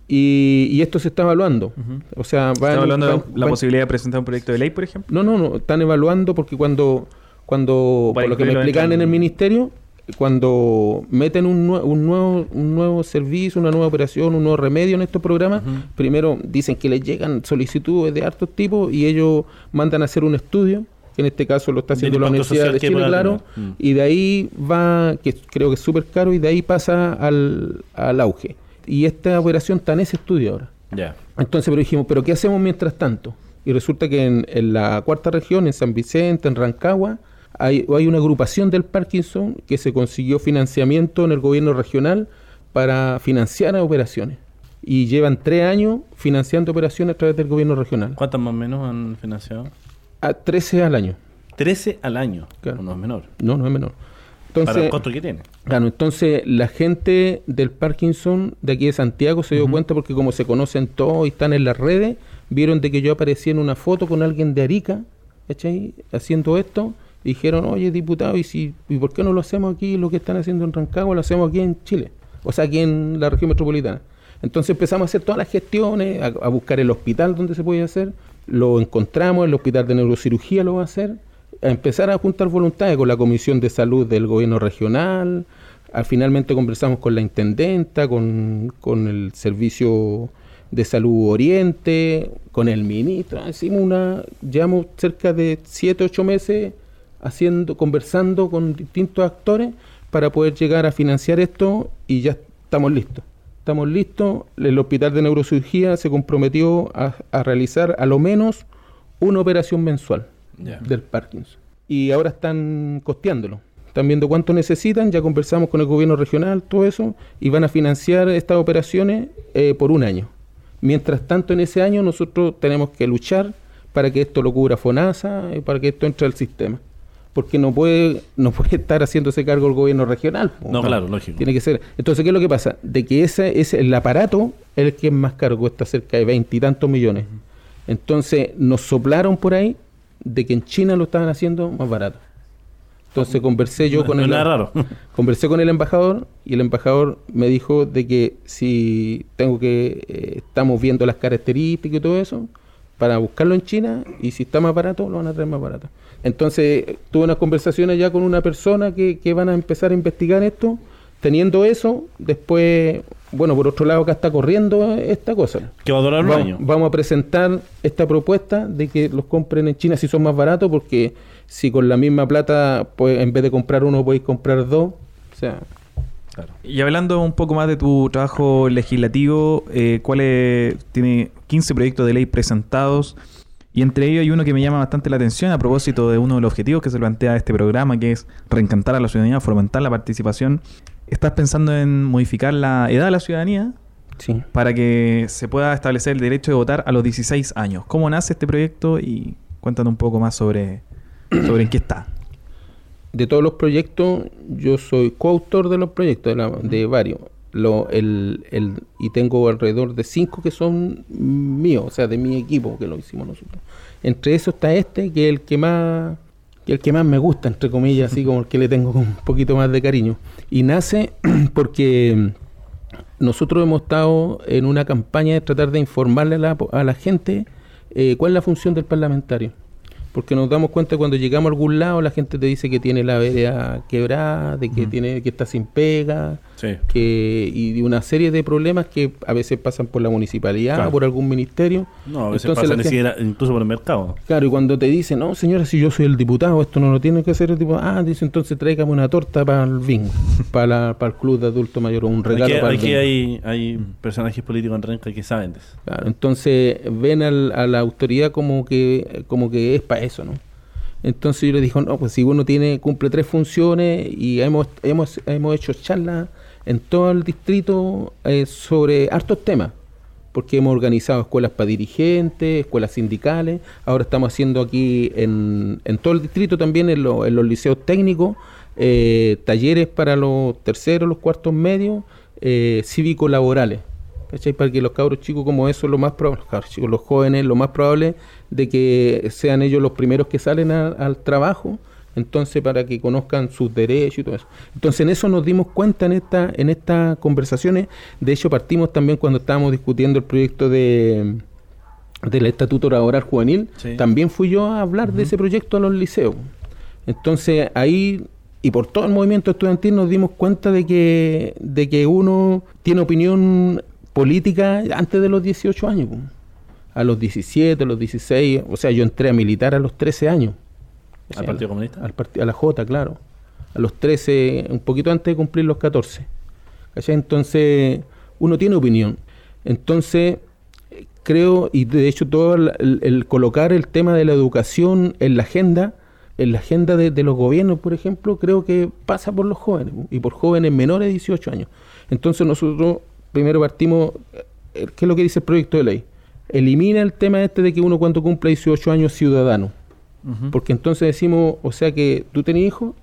y, y esto se está evaluando. O sea, hablando de van- la van- posibilidad de presentar un proyecto de ley, por ejemplo. no, no, no, están evaluando porque cuando, cuando, por lo que me explicaban en el ministerio, cuando meten un, nue- un nuevo, un nuevo servicio, una nueva operación, un nuevo remedio en estos programas, primero dicen que les llegan solicitudes de hartos tipos y ellos mandan a hacer un estudio, que en este caso lo está haciendo la Universidad de Chile, claro. Mm. y de ahí va, que creo que es súper caro, y de ahí pasa al, al auge. Y esta operación está en ese estudio ahora. Ya. Entonces, pero dijimos, ¿pero qué hacemos mientras tanto? Y resulta que en, en la cuarta región, en San Vicente, en Rancagua, hay, hay una agrupación del Parkinson que se consiguió financiamiento en el gobierno regional para financiar operaciones. Y llevan tres años financiando operaciones a través del gobierno regional. ¿Cuántas más o menos han financiado? A 13 al año. 13 al año. Claro. No es menor. No, no es menor. Para el Entonces, costo que tiene. Claro, entonces la gente del Parkinson de aquí de Santiago se dio cuenta porque como se conocen todos y están en las redes, vieron de que yo aparecía en una foto con alguien de Arica, ¿cachai? Haciendo esto, y dijeron, oye diputado, ¿y, si, ¿y por qué no lo hacemos aquí, lo que están haciendo en Rancagua, lo hacemos aquí en Chile? O sea, aquí en la región metropolitana. Entonces empezamos a hacer todas las gestiones, a, a buscar el hospital donde se podía hacer, lo encontramos, el hospital de neurocirugía lo va a hacer, a empezar a juntar voluntades con la Comisión de Salud del Gobierno Regional. Al finalmente conversamos con la intendenta, con, con el Servicio de Salud Oriente, con el ministro. Hicimos una, llevamos cerca de 7, 8 meses haciendo, conversando con distintos actores para poder llegar a financiar esto y ya estamos listos. Estamos listos. El Hospital de Neurocirugía se comprometió a, a realizar a lo menos una operación mensual Del Parkinson. Y ahora están costeándolo. Están viendo cuánto necesitan, ya conversamos con el gobierno regional, todo eso, y van a financiar estas operaciones eh, por un año. Mientras tanto, en ese año nosotros tenemos que luchar para que esto lo cubra FONASA y para que esto entre al sistema. Porque no puede, no puede estar haciéndose cargo el gobierno regional. No, claro, lógico. Tiene que ser. Entonces, ¿qué es lo que pasa? De que ese, ese el aparato es el que es más caro, cuesta cerca de veintitantos millones. Entonces, nos soplaron por ahí de que en China lo estaban haciendo más barato. Entonces conversé yo No- con no el nada raro. conversé con el embajador y el embajador me dijo de que si tengo que eh, estamos viendo las características y todo eso para buscarlo en China y si está más barato lo van a traer más barato. Entonces tuve unas conversaciones ya con una persona que, que van a empezar a investigar esto. Teniendo eso, después, bueno, por otro lado acá está corriendo esta cosa. Que va a durar un Vamos, año. vamos a presentar esta propuesta de que los compren en China si son más baratos, porque si con la misma plata, pues en vez de comprar uno, podéis comprar dos. O sea, Claro. Y hablando un poco más de tu trabajo legislativo, eh, ¿cuál es- tiene 15 proyectos de ley presentados y entre ellos hay uno que me llama bastante la atención a propósito de uno de los objetivos que se plantea este programa, que es reencantar a la ciudadanía, fomentar la participación. ¿Estás pensando en modificar la edad de la ciudadanía sí. para que se pueda establecer el derecho de votar a los 16 años? ¿Cómo nace este proyecto? Y cuéntanos un poco más sobre, sobre en qué está. De todos los proyectos, yo soy coautor de los proyectos, de, la- de varios. Lo, el, el, y tengo alrededor de cinco que son míos, o sea, de mi equipo que lo hicimos nosotros. Entre esos está este, que es el que más que el que más me gusta, entre comillas, así como el que le tengo un poquito más de cariño. Y nace porque nosotros hemos estado en una campaña de tratar de informarle a la, a la gente eh, cuál es la función del parlamentario. Porque nos damos cuenta cuando llegamos a algún lado, la gente te dice que tiene la vereda quebrada, de que tiene que está sin pega, Sí. que y de una serie de problemas que a veces pasan por la municipalidad, Claro. por algún ministerio. No, a veces Entonces pasa la ni gente- siquiera, incluso por el mercado. Claro, y cuando te dicen, no, señora, si yo soy el diputado, esto no lo tiene que hacer el diputado. Ah, dice, entonces tráigame una torta para el bingo, para, para el club de adulto mayor, o un regalo Aquí, para el aquí bingo. hay, hay personajes políticos en Renca que saben de eso. Claro, entonces ven al- a la autoridad como que, como que es para eso, ¿no? Entonces yo le dije, no, pues si uno tiene, cumple tres funciones y hemos, hemos, hemos hecho charlas en todo el distrito eh, sobre hartos temas, porque hemos organizado escuelas para dirigentes, escuelas sindicales, ahora estamos haciendo aquí en, en todo el distrito también, en, lo- en los liceos técnicos, eh, talleres para los terceros, los cuartos medios, eh, cívico-laborales. ¿Cachai? Para que los cabros chicos como eso, lo más probable, los, jóvenes, lo más probable de que sean ellos los primeros que salen al trabajo, entonces para que conozcan sus derechos y todo eso. Entonces en eso nos dimos cuenta en esta en estas conversaciones, de hecho partimos también cuando estábamos discutiendo el proyecto de del Estatuto Laboral Juvenil, Sí. también fui yo a hablar de ese proyecto a los liceos. Entonces ahí y por todo el movimiento estudiantil nos dimos cuenta de que, de que uno tiene opinión política antes de los 18 años. A los 17, a los 16, o sea, yo entré a militar a los 13 años. ¿Al Partido Comunista? al parti- a la J, claro. A los 13, un poquito antes de cumplir los 14. ¿Cachai? Entonces, uno tiene opinión. Entonces, creo, y de hecho todo el, colocar el tema de la educación en la agenda, en la agenda de, de los gobiernos, por ejemplo, creo que pasa por los jóvenes, y por jóvenes menores de 18 años. Entonces nosotros primero partimos, eh, ¿qué es lo que dice el proyecto de ley? Elimina el tema este de que uno cuando cumple 18 años es Porque entonces decimos, o sea que tú tenés hijos,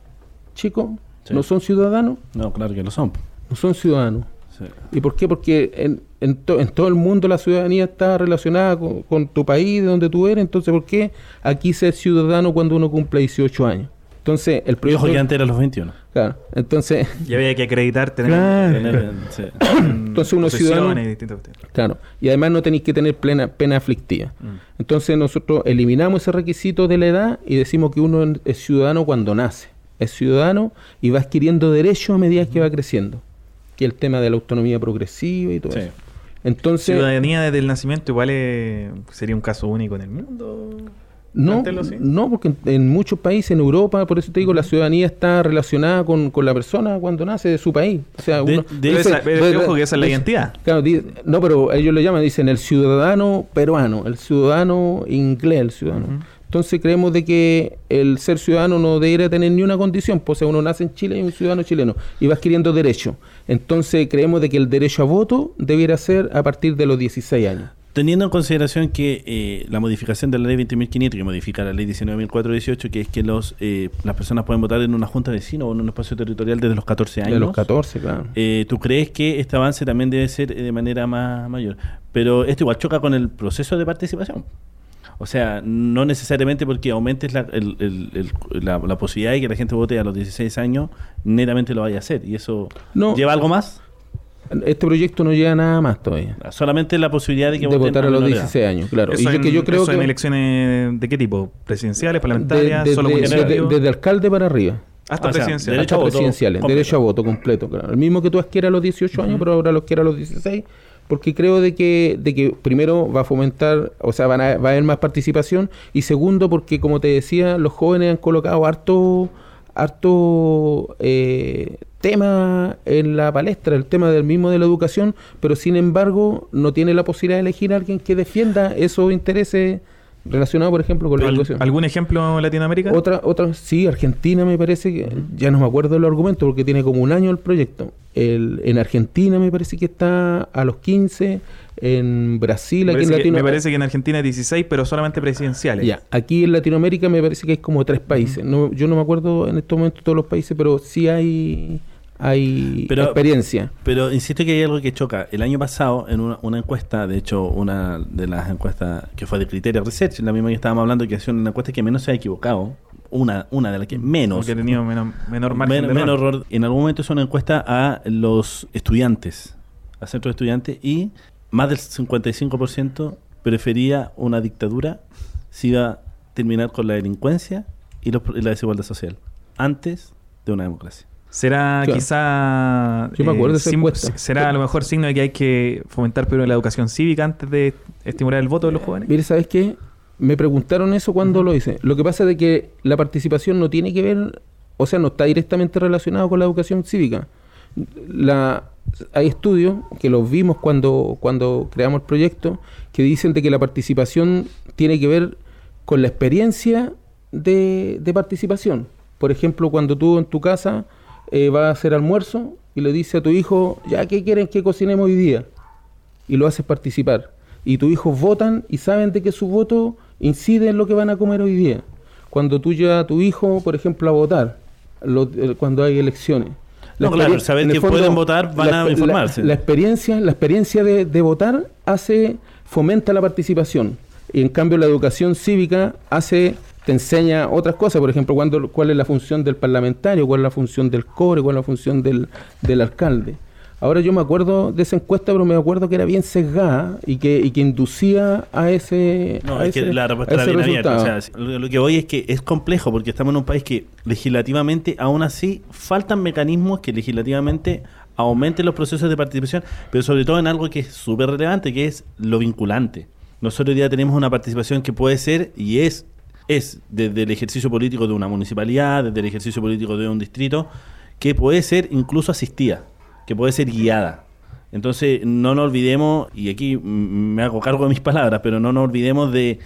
chicos, Sí. no son ciudadanos, No, claro que lo son. no son ciudadanos. Sí. ¿Y por qué? Porque en, en, to- en todo el mundo la ciudadanía está relacionada con, con tu país, de donde tú eres. Entonces, ¿por qué aquí ser ciudadano cuando uno cumple 18 años? Entonces, el proyecto... que antes era los 21. Claro, entonces, Y había que acreditar tener Claro. Tener, sí. Entonces uno es ciudadano- claro. Y además no tenéis que tener plena pena aflictiva. Mm. Entonces, nosotros eliminamos ese requisito de la edad y decimos que uno es ciudadano cuando nace. Es ciudadano y va adquiriendo derechos a medida que va creciendo. Que es el tema de la autonomía progresiva y todo Sí. eso. Entonces, Ciudadanía desde el nacimiento igual eh, sería un caso único en el mundo. No, así. no, porque en, en muchos países, en Europa, por eso te digo, la ciudadanía está relacionada con, con la persona cuando nace de su país. O sea, De- uno, de esa- ojo que esa es la identidad. Claro, di- no, pero ellos le llaman, dicen el ciudadano peruano, el ciudadano inglés, el ciudadano. Entonces creemos de que el ser ciudadano no debería tener ni una condición, pues o sea, uno nace en Chile y es un ciudadano chileno y va adquiriendo derechos. Entonces creemos de que el derecho a voto debiera ser a partir de los 16 años. Teniendo en consideración que eh, la modificación de la ley 20.500, que modifica la ley 19.418, que es que los eh, las personas pueden votar en una junta de vecinos o en un espacio territorial desde los 14 años. De los 14, claro. Eh, ¿Tú crees que este avance también debe ser eh, de manera más mayor? Pero esto igual choca con el proceso de participación. O sea, no necesariamente porque aumentes la, el- el- el- la, la posibilidad de que la gente vote a los 16 años, netamente lo vaya a hacer. ¿Y eso No. lleva algo más? Este proyecto no llega nada más todavía. Solamente la posibilidad de que De voten votar a los menor edad. 16 años, claro. Eso y yo, en, que yo creo eso que en elecciones de qué tipo? ¿Presidenciales, parlamentarias, de- de- solo de- municipales? de- desde alcalde para arriba. Hasta o sea, presidenciales. derecho a hasta voto presidenciales, completo. derecho a voto completo, claro. El mismo que tú adquieras a los 18 años, pero ahora los quiera a los 16, porque creo de que, de que primero va a fomentar, o sea, van a- va a haber más participación, y segundo, porque como te decía, los jóvenes han colocado harto, harto eh, tema en la palestra, el tema del mismo de la educación, pero sin embargo no tiene la posibilidad de elegir a alguien que defienda esos intereses relacionados, por ejemplo, con la ¿Al- educación. ¿Algún ejemplo en Latinoamérica? Otra, otra, sí, Argentina me parece que, ya no me acuerdo el argumento porque tiene como un año el proyecto. El, en Argentina me parece que está a los 15, en Brasil, me, aquí en Latinoamérica. me parece que en Argentina es 16, pero solamente presidenciales. Ya, aquí en Latinoamérica me parece que hay como tres países. no, yo no me acuerdo en estos momentos todos los países, pero sí hay, hay Pero- experiencia. Pero insisto que hay algo que choca. El año pasado, en una, una encuesta, de hecho, una de las encuestas que fue de Criteria Research, la misma que estábamos hablando, que ha sido una encuesta que menos se ha equivocado, una, una de las que menos, Porque ha tenido menor, menor margen men- de menos error. error. En algún momento es una encuesta a los estudiantes, a centros de estudiantes, y más del 55% prefería una dictadura si iba a terminar con la delincuencia y, los- y la desigualdad social, antes de una democracia. ¿Será Claro. quizá... Yo me acuerdo de esa encuesta. ¿Será a lo mejor signo de que hay que fomentar primero la educación cívica antes de estimular el voto de los jóvenes? Mire, ¿sabes qué? Me preguntaron eso cuando lo hice. Lo que pasa es de que la participación no tiene que ver, o sea, no está directamente relacionado con la educación cívica. La, hay estudios que los vimos cuando, cuando creamos el proyecto que dicen de que la participación tiene que ver con la experiencia de, de participación. Por ejemplo, cuando tú en tu casa eh, vas a hacer almuerzo y le dices a tu hijo, ya, ¿qué quieren que cocinemos hoy día? y lo haces participar. Y tus hijos votan y saben de que su voto incide en lo que van a comer hoy día. Cuando tú llevas a tu hijo, por ejemplo, a votar, lo- eh, cuando hay elecciones. No, claro, experien- saber en el que pueden votar, van a informarse. La, experiencia, la experiencia de, de votar hace, fomenta la participación. Y en cambio la educación cívica hace, te enseña otras cosas, por ejemplo, cuándo- cuál es la función del parlamentario, cuál es la función del core, cuál es la función del, del alcalde. Ahora yo me acuerdo de esa encuesta, pero me acuerdo que era bien sesgada y que, y que inducía a ese, No, a es que la respuesta era bien abierta. O sea, lo, lo que voy es que es complejo porque estamos en un país que legislativamente, aún así, faltan mecanismos que legislativamente aumenten los procesos de participación, pero sobre todo en algo que es súper relevante, que es lo vinculante. Nosotros hoy día tenemos una participación que puede ser y es, es desde el ejercicio político de una municipalidad, desde el ejercicio político de un distrito, que puede ser incluso asistida, que puede ser guiada. Entonces, no nos olvidemos, y aquí me hago cargo de mis palabras, pero no nos olvidemos de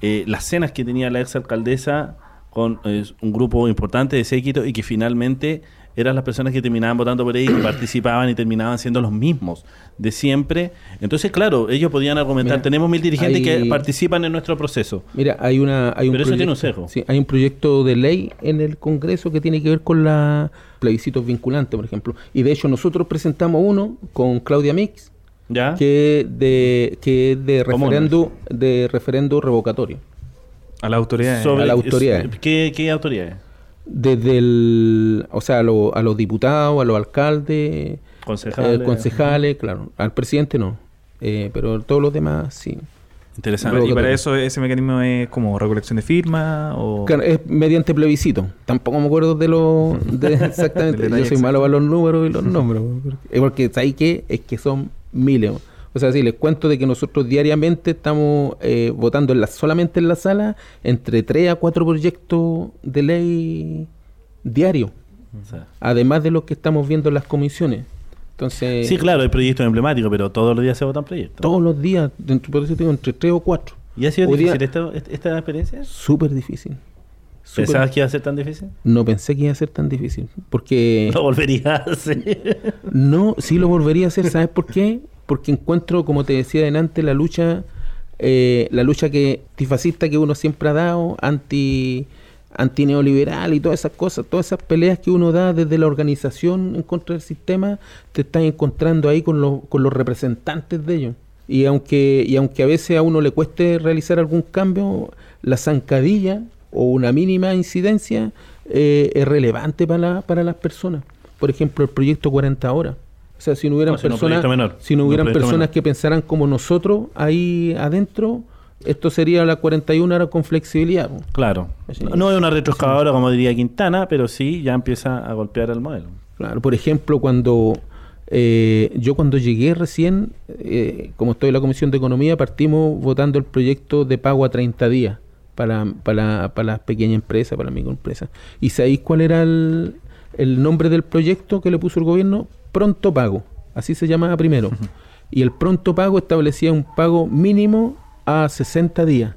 eh, las cenas que tenía la ex alcaldesa con eh, un grupo importante de séquito y que finalmente eran las personas que terminaban votando por ella y que participaban y terminaban siendo los mismos de siempre. Entonces, claro, ellos podían argumentar, Mira, tenemos mil dirigentes hay- que participan en nuestro proceso. Mira, hay una hay un Pero eso tiene un proyecto- sesgo. sí, hay un proyecto de ley en el Congreso que tiene que ver con la plebiscitos vinculantes, por ejemplo. Y de hecho nosotros presentamos uno con Claudia Mix ¿Ya? que de que es de ¿Cómo referendo de referendo revocatorio. A la autoridad. Sobre- a la autoridad. ¿Qué, qué autoridades? Desde el, o sea, a, lo- a los diputados, a los alcaldes, Concejales. eh, concejales, claro, al presidente no, eh, pero todos los demás sí. Interesante. y para eso ese mecanismo es como recolección de firmas o... Claro, es mediante plebiscito. Tampoco me acuerdo de lo de exactamente. Yo soy exacto. malo para los números y los nombres. porque- Porque ¿sabes qué? Es que son miles. O sea, sí, les cuento de que nosotros diariamente estamos eh, votando en la, solamente en la sala entre 3 a 4 proyectos de ley diario. Sea, Además de los que estamos viendo en las comisiones. Entonces, Sí, claro, hay proyectos emblemáticos, pero todos los días se votan proyectos. todos los días, dentro, por eso digo, entre 3 o 4. ¿Y ha sido Hoy día- difícil esta, esta- esta experiencia? Súper difícil. ¿Pensabas que iba a ser tan difícil? No pensé que iba a ser tan difícil. Porque... Lo volvería a hacer. No, sí lo volvería a hacer, ¿sabes por qué? Porque encuentro, como te decía delante, la lucha, eh, la lucha que antifascista que uno siempre ha dado, anti antineoliberal y todas esas cosas, todas esas peleas que uno da desde la organización en contra del sistema, te estás encontrando ahí con, los con los representantes de ellos. Y aunque, y aunque a veces a uno le cueste realizar algún cambio, la zancadilla o una mínima incidencia eh, es relevante para, la- para las personas. Por ejemplo, el proyecto 40 horas. O sea, si no hubieran No, si no, personas, menor. si no hubieran personas menor. que pensaran como nosotros ahí adentro, esto sería la 41 horas con flexibilidad. Claro. No es una retroexcavadora como diría Quintana, pero sí ya empieza a golpear al modelo. Claro, por ejemplo, cuando eh, yo cuando llegué recién, eh, como estoy en la Comisión de Economía, partimos votando el proyecto de pago a 30 días para, para, para las pequeñas empresas, para las microempresas. ¿Y sabéis cuál era el, el nombre del proyecto que le puso el gobierno? Pronto pago. Así se llamaba primero. Y el pronto pago establecía un pago mínimo a 60 días.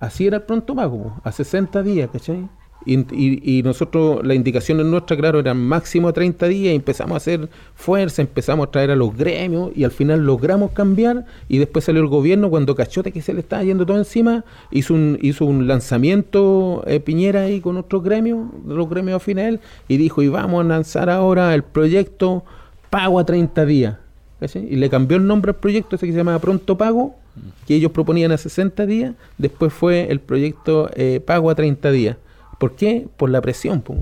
Así era el pronto pago, a 60 días, ¿cachai? Y, y- y nosotros, las indicaciones nuestras, claro, eran máximo a 30 días y empezamos a hacer fuerza, empezamos a traer a los gremios y al final logramos cambiar y después salió el gobierno cuando cachote que se le estaba yendo todo encima, hizo un, hizo un lanzamiento eh, Piñera ahí con otros gremios, los gremios afines a él, y dijo, y vamos a lanzar ahora el proyecto Pago a 30 días. Y le cambió el nombre al proyecto ese que se llamaba Pronto Pago, que ellos proponían a 60 días, después fue el proyecto eh, Pago a 30 días. ¿Por qué? Por la presión. po,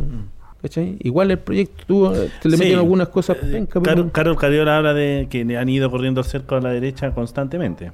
¿cachai? Igual el proyecto tuvo, se le Sí. metieron algunas cosas Eh, penca, pero- Carol, Carriola habla de que le han ido corriendo el cerco a la derecha constantemente.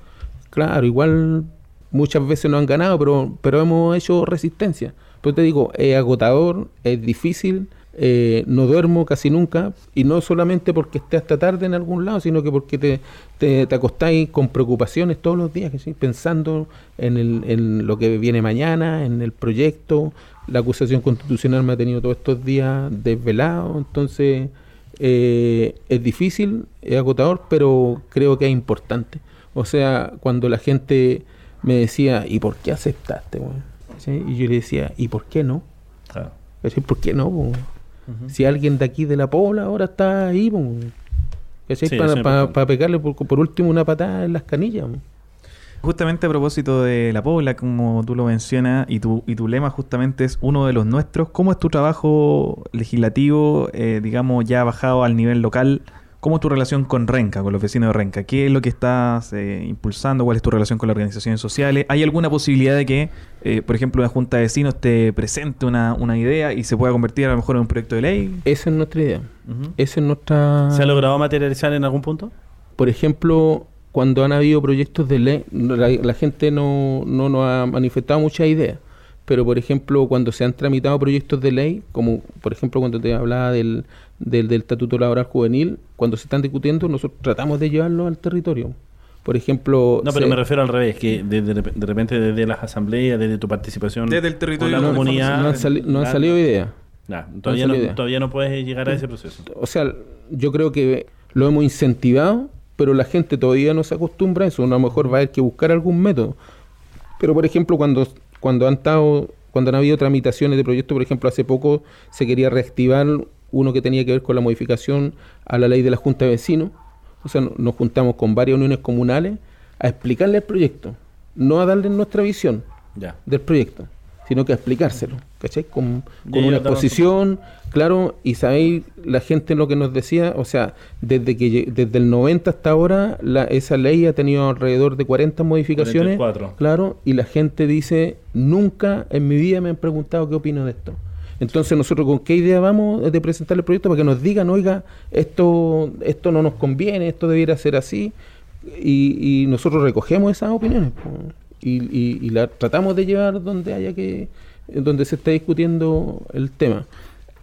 Claro, igual muchas veces no han ganado, pero, pero hemos hecho resistencia. Pero te digo, es agotador, es difícil, eh, no duermo casi nunca, y no solamente porque esté hasta tarde en algún lado, sino que porque te, te, te acostáis con preocupaciones todos los días, ¿cachai? pensando en, el, en lo que viene mañana, en el proyecto. La acusación constitucional me ha tenido todos estos días desvelado, entonces eh, es difícil, es agotador, pero creo que es importante. O sea, cuando la gente me decía, ¿y por qué aceptaste? weón?" ¿Sí? Y yo le decía, ¿y por qué no? Claro. ¿Cachai? ¿Por qué no? Si alguien de aquí de la Pobla ahora está ahí, po, ¿cachai? Sí, para, para- importante. para pegarle por, por último una patada en las canillas. po. Justamente a propósito de la Pobla, como tú lo mencionas, y tu, y tu lema justamente es uno de los nuestros, ¿cómo es tu trabajo legislativo, eh, digamos, ya bajado al nivel local? ¿Cómo es tu relación con Renca, con los vecinos de Renca? ¿Qué es lo que estás eh, impulsando? ¿Cuál es tu relación con las organizaciones sociales? ¿Hay alguna posibilidad de que, eh, por ejemplo, una junta de vecinos te presente una, una idea y se pueda convertir a lo mejor en un proyecto de ley? Esa es nuestra idea. Esa es nuestra... ¿Se ha logrado materializar en algún punto? Por ejemplo, cuando han habido proyectos de ley, la, la gente no, no nos ha manifestado muchas ideas. Pero, por ejemplo, cuando se han tramitado proyectos de ley, como por ejemplo cuando te hablaba del, del, del Estatuto Laboral Juvenil, cuando se están discutiendo, nosotros tratamos de llevarlo al territorio. Por ejemplo... No, pero se- me refiero al revés, que de, de rep- de repente desde las asambleas, desde tu participación Desde el territorio con la comunidad... no han, sali- no han salido ideas. nah, todavía, no, ideas. todavía no puedes llegar a ese proceso. O sea, yo creo que lo hemos incentivado, pero la gente todavía no se acostumbra a eso. A lo mejor va a haber que buscar algún método. Pero, por ejemplo, cuando, cuando han estado, cuando han habido tramitaciones de proyectos, por ejemplo, hace poco se quería reactivar uno que tenía que ver con la modificación a la ley de la Junta de Vecinos. O sea, no- nos juntamos con varias uniones comunales a explicarle el proyecto, no a darle nuestra visión Ya. del proyecto, sino que a explicárselo, ¿cachai? Con, con una exposición, claro, y sabéis, la gente lo que nos decía, o sea, desde que desde el 90 hasta ahora, la, esa ley ha tenido alrededor de 40 modificaciones, 44. claro, y la gente dice, nunca en mi vida me han preguntado qué opino de esto. Entonces nosotros con qué idea vamos de presentar el proyecto para que nos digan, oiga, esto, esto no nos conviene, esto debiera ser así, y, nosotros recogemos esas opiniones y, y, y la tratamos de llevar donde haya que, donde se esté discutiendo el tema.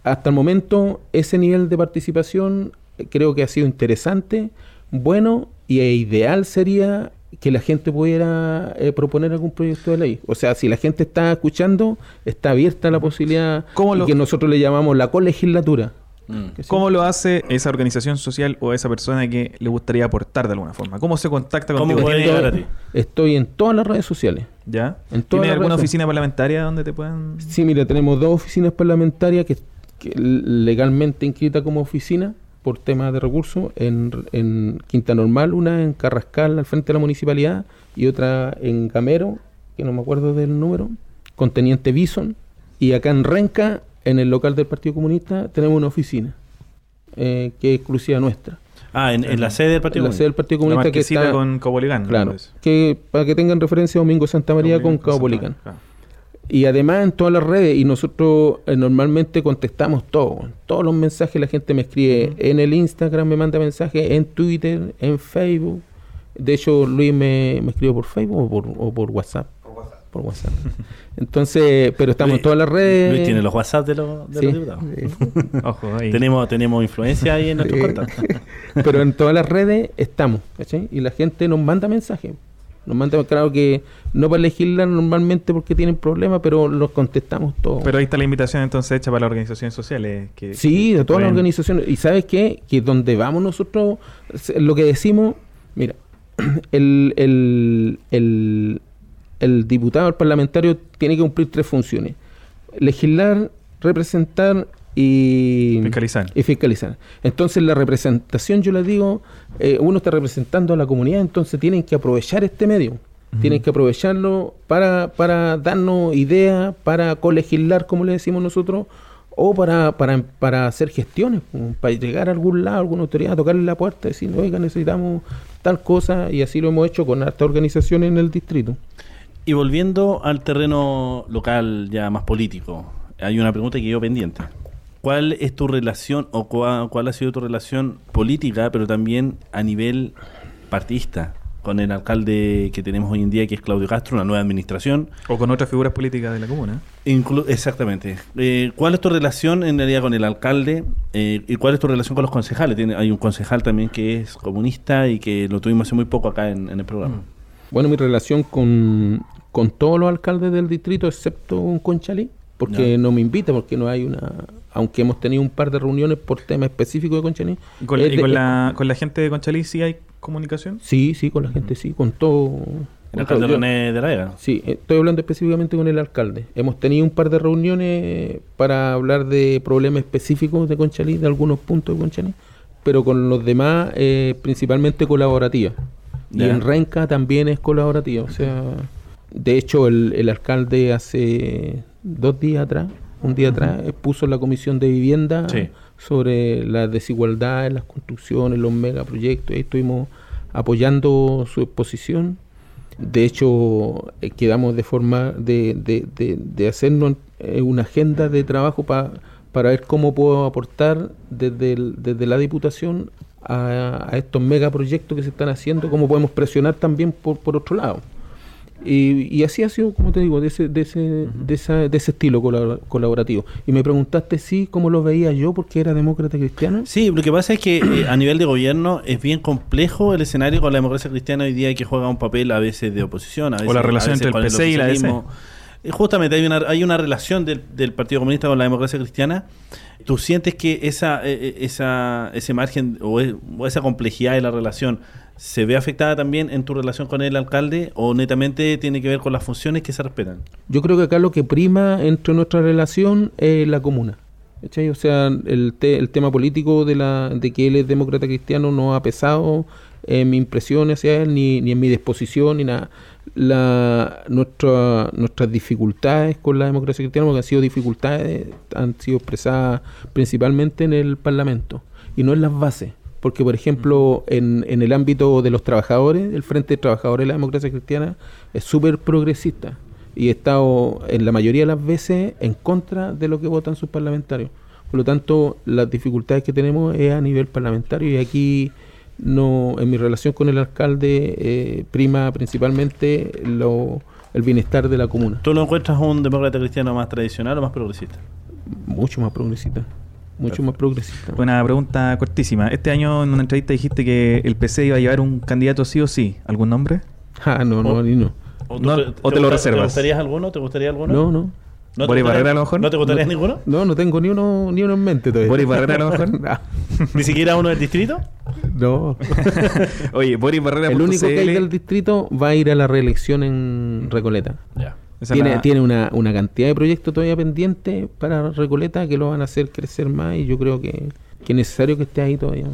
Hasta el momento ese nivel de participación eh, creo que ha sido interesante, bueno y ideal sería que la gente pudiera eh, proponer algún proyecto de ley. O sea, si la gente está escuchando, está abierta la posibilidad ¿Cómo y lo- que nosotros le llamamos la colegislatura. Mm. Sí. ¿Cómo lo hace esa organización social o esa persona que le gustaría aportar de alguna forma? ¿Cómo se contacta ¿Cómo contigo? puede ¿Tiene- llegar a ti? Estoy en todas las redes sociales. ¿Ya? En todas ¿Tiene alguna redes oficina parlamentaria donde te puedan...? Sí, mira, tenemos dos oficinas parlamentarias que, que legalmente inscritas como oficina por temas de recursos en, en Quinta Normal, una en Carrascal al frente de la municipalidad y otra en Gamero, que no me acuerdo del número, con Teniente Bison. Y acá en Renca, en el local del Partido Comunista, tenemos una oficina eh, que es exclusiva nuestra. Ah, en, en la sede del Partido la sede del Partido La Comunista que está... con Copolicán. ¿no? Claro, que para que tengan referencia Domingo Santa María con Cabo Santa Policán. María, claro. Y además en todas las redes, y nosotros eh, normalmente contestamos todo. Todos los mensajes la gente me escribe en el Instagram, me manda mensajes, en Twitter, en Facebook. De hecho, Luis me, me escribió por Facebook o por, o por WhatsApp. Por WhatsApp. Entonces, pero estamos Luis- en todas las redes. Luis tiene los WhatsApp de los, de Sí, los diputados. sí. Ojo, ahí. Tenemos, tenemos influencia ahí en nuestros Sí. contactos. pero en todas las redes estamos, ¿cachai? Y la gente nos manda mensajes. Nos manda, claro que no para legislar normalmente porque tienen problemas, pero los contestamos todos. Pero ahí está la invitación entonces hecha para las organizaciones sociales. Que, Sí, que de todas las organizaciones. ¿Y sabes qué? Que donde vamos nosotros, lo que decimos, mira, el, el, el, el diputado, el parlamentario, tiene que cumplir tres funciones. Legislar, representar y Fiscalizar. y fiscalizar. Entonces la representación, yo les digo, eh, uno está representando a la comunidad, entonces tienen que aprovechar este medio. Tienen que aprovecharlo para, para darnos ideas, para colegislar, como le decimos nosotros, o para, para, para hacer gestiones, para llegar a algún lado, a alguna autoridad, tocarle la puerta, decir, oiga, necesitamos tal cosa, y así lo hemos hecho con harta organizaciones en el distrito. Y volviendo al terreno local ya más político, hay una pregunta que quedó pendiente. ¿Cuál es tu relación o cua- cuál ha sido tu relación política, pero también a nivel partidista, con el alcalde que tenemos hoy en día, que es Claudio Castro, una nueva administración? O con otras figuras políticas de la comuna. Inclu- exactamente. Eh, ¿Cuál es tu relación en realidad con el alcalde eh, y cuál es tu relación con los concejales? Tiene, hay un concejal también que es comunista y que lo tuvimos hace muy poco acá en, en el programa. Bueno, mi relación con, con todos los alcaldes del distrito, excepto con Conchalí, porque no me invita, porque no hay una... Aunque hemos tenido un par de reuniones por temas específicos de Conchalí. ¿Y con, es y de- con la, con la gente de Conchalí sí hay comunicación? Sí, sí, con la gente, sí, con todo... El con alcalde. Yo- René de la Vega. Sí, eh, estoy hablando específicamente con el alcalde. Hemos tenido un par de reuniones para hablar de problemas específicos de Conchalí, de algunos puntos de Conchalí, pero con los demás eh, principalmente colaborativas. Y en Renca también es colaborativa. O sea, de hecho el, el alcalde hace dos días atrás, un día atrás, eh, puso la comisión de vivienda Sí. sobre la desigualdad en las construcciones, los megaproyectos. Ahí estuvimos apoyando su exposición. De hecho, eh, quedamos de forma de, de, de, de hacernos eh, una agenda de trabajo pa- para ver cómo puedo aportar desde, el- desde la Diputación a, a estos megaproyectos que se están haciendo, cómo podemos presionar también por, por otro lado. Y, y así ha sido, como te digo, de ese, de ese, de esa, de ese estilo colabora- colaborativo. Y me preguntaste sí, cómo lo veía yo, porque era demócrata cristiano. Sí, lo que pasa es que eh, a nivel de gobierno es bien complejo el escenario con la democracia cristiana hoy día que juega un papel a veces de oposición, a veces, la relación a veces entre el PC y la DC. Eh, Justamente hay una, hay una relación del, del Partido Comunista con la democracia cristiana. ¿Tú sientes que esa, eh, esa, ese margen o, e- o esa complejidad de la relación se ve afectada también en tu relación con el alcalde o netamente tiene que ver con las funciones que se respetan? Yo creo que acá lo que prima entre nuestra relación es la comuna. O sea, el, te- el tema político de, la, de que él es demócrata cristiano no ha pesado en mi impresión hacia él, ni, en mi disposición, ni nada. Nuestras dificultades con la democracia cristiana, porque han sido dificultades, han sido expresadas principalmente en el Parlamento y no en las bases. Porque, por ejemplo, en, en el ámbito de los trabajadores, el Frente de Trabajadores de la Democracia Cristiana es súper progresista y he estado en la mayoría de las veces en contra de lo que votan sus parlamentarios. Por lo tanto, las dificultades que tenemos es a nivel parlamentario y aquí no en mi relación con el alcalde eh, prima principalmente lo, el bienestar de la comuna. ¿Tú lo encuentras un demócrata cristiano más tradicional o más progresista? Mucho más progresista. Mucho más progresista. Una pregunta cortísima. Este año en una entrevista dijiste que el PC iba a llevar un candidato sí o sí. ¿Algún nombre? Ah, no, no, o- ni no. ¿O, No, tú- o te lo reservas. ¿Te gustaría alguno? ¿Te gustaría alguno? No, no. ¿No te Boris Barrera, a lo mejor? ¿No te gustaría No. ninguno? No, no tengo ni uno, ni uno en mente todavía. ¿Boris Barrera a lo mejor? No. ¿Ni siquiera uno del distrito? no. Oye, Boris Barrera. El único que hay del distrito va a ir a la reelección en Recoleta. Ya. Tiene, tiene una, una cantidad de proyectos todavía pendientes para Recoleta que lo van a hacer crecer más y yo creo que, que es necesario que esté ahí todavía.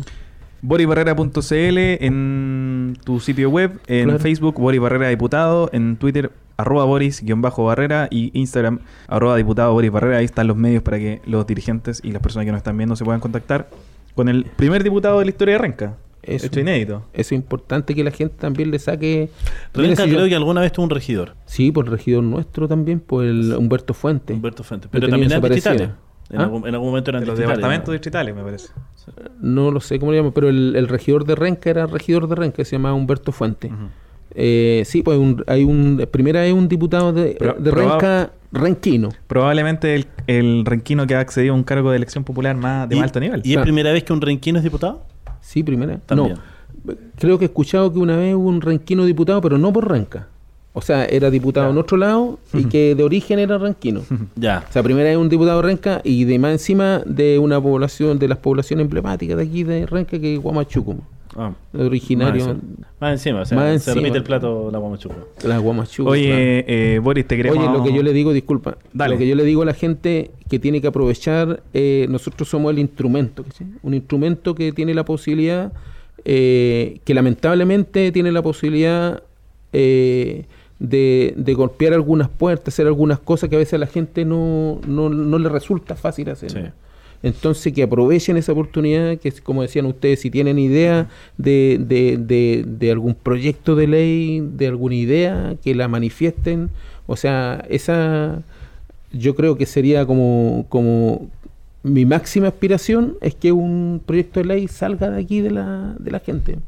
BorisBarrera.cl en tu sitio web, en Claro. Facebook Boris Barrera Diputado, en Twitter arroba Boris-Barrera y Instagram arroba Diputado Boris Barrera. Ahí están los medios para que los dirigentes y las personas que nos están viendo se puedan contactar con el primer diputado de la historia de Renca. Eso. Hecho inédito. Es importante que la gente también le saque... Renca creo que alguna vez tuvo un regidor, Sí, por el regidor nuestro también, por el Humberto Fuentes. Humberto Fuentes. Yo Pero también eran distritales. En, ¿Ah? algún, en algún momento eran De los distritales, departamentos ¿no? distritales, me parece. No lo sé cómo le llaman, pero el, el regidor de Renca era regidor de Renca, se llamaba Humberto Fuentes. Ujú. Eh, sí, pues un- hay un... Primera es un diputado de, Pro- de probab- Renca renquino. Probablemente el, el renquino que ha accedido a un cargo de elección popular más de ¿Y- más alto nivel. ¿Y es Ah. primera vez que un renquino es diputado? Sí, primera. También. No, creo que he escuchado que una vez hubo un renquino diputado, pero no por Renca. O sea, era diputado Ya. en otro lado y que de origen era renquino. Ya. O sea, primera vez un diputado de Renca y de más encima de una población, de las poblaciones emblemáticas de aquí de Renca, que es Guamachuco. Ah, Originario, Más, más encima, o sea, Más se encima. repite el plato la guamachuco. la Guamachuco. claro. Oye, eh, Boris, te queremos... Oye, lo que yo le digo, disculpa, Dale. lo que yo le digo a la gente que tiene que aprovechar, eh, nosotros somos el instrumento, un instrumento que tiene la posibilidad, eh, que lamentablemente tiene la posibilidad eh, de, de golpear algunas puertas, hacer algunas cosas que a veces a la gente no, no, no le resulta fácil hacer. Sí. Entonces que aprovechen esa oportunidad, que como decían ustedes, si tienen idea de, de, de, de algún proyecto de ley, de alguna idea, que la manifiesten. O sea, esa yo creo que sería como, como mi máxima aspiración es que un proyecto de ley salga de aquí de la, de la gente.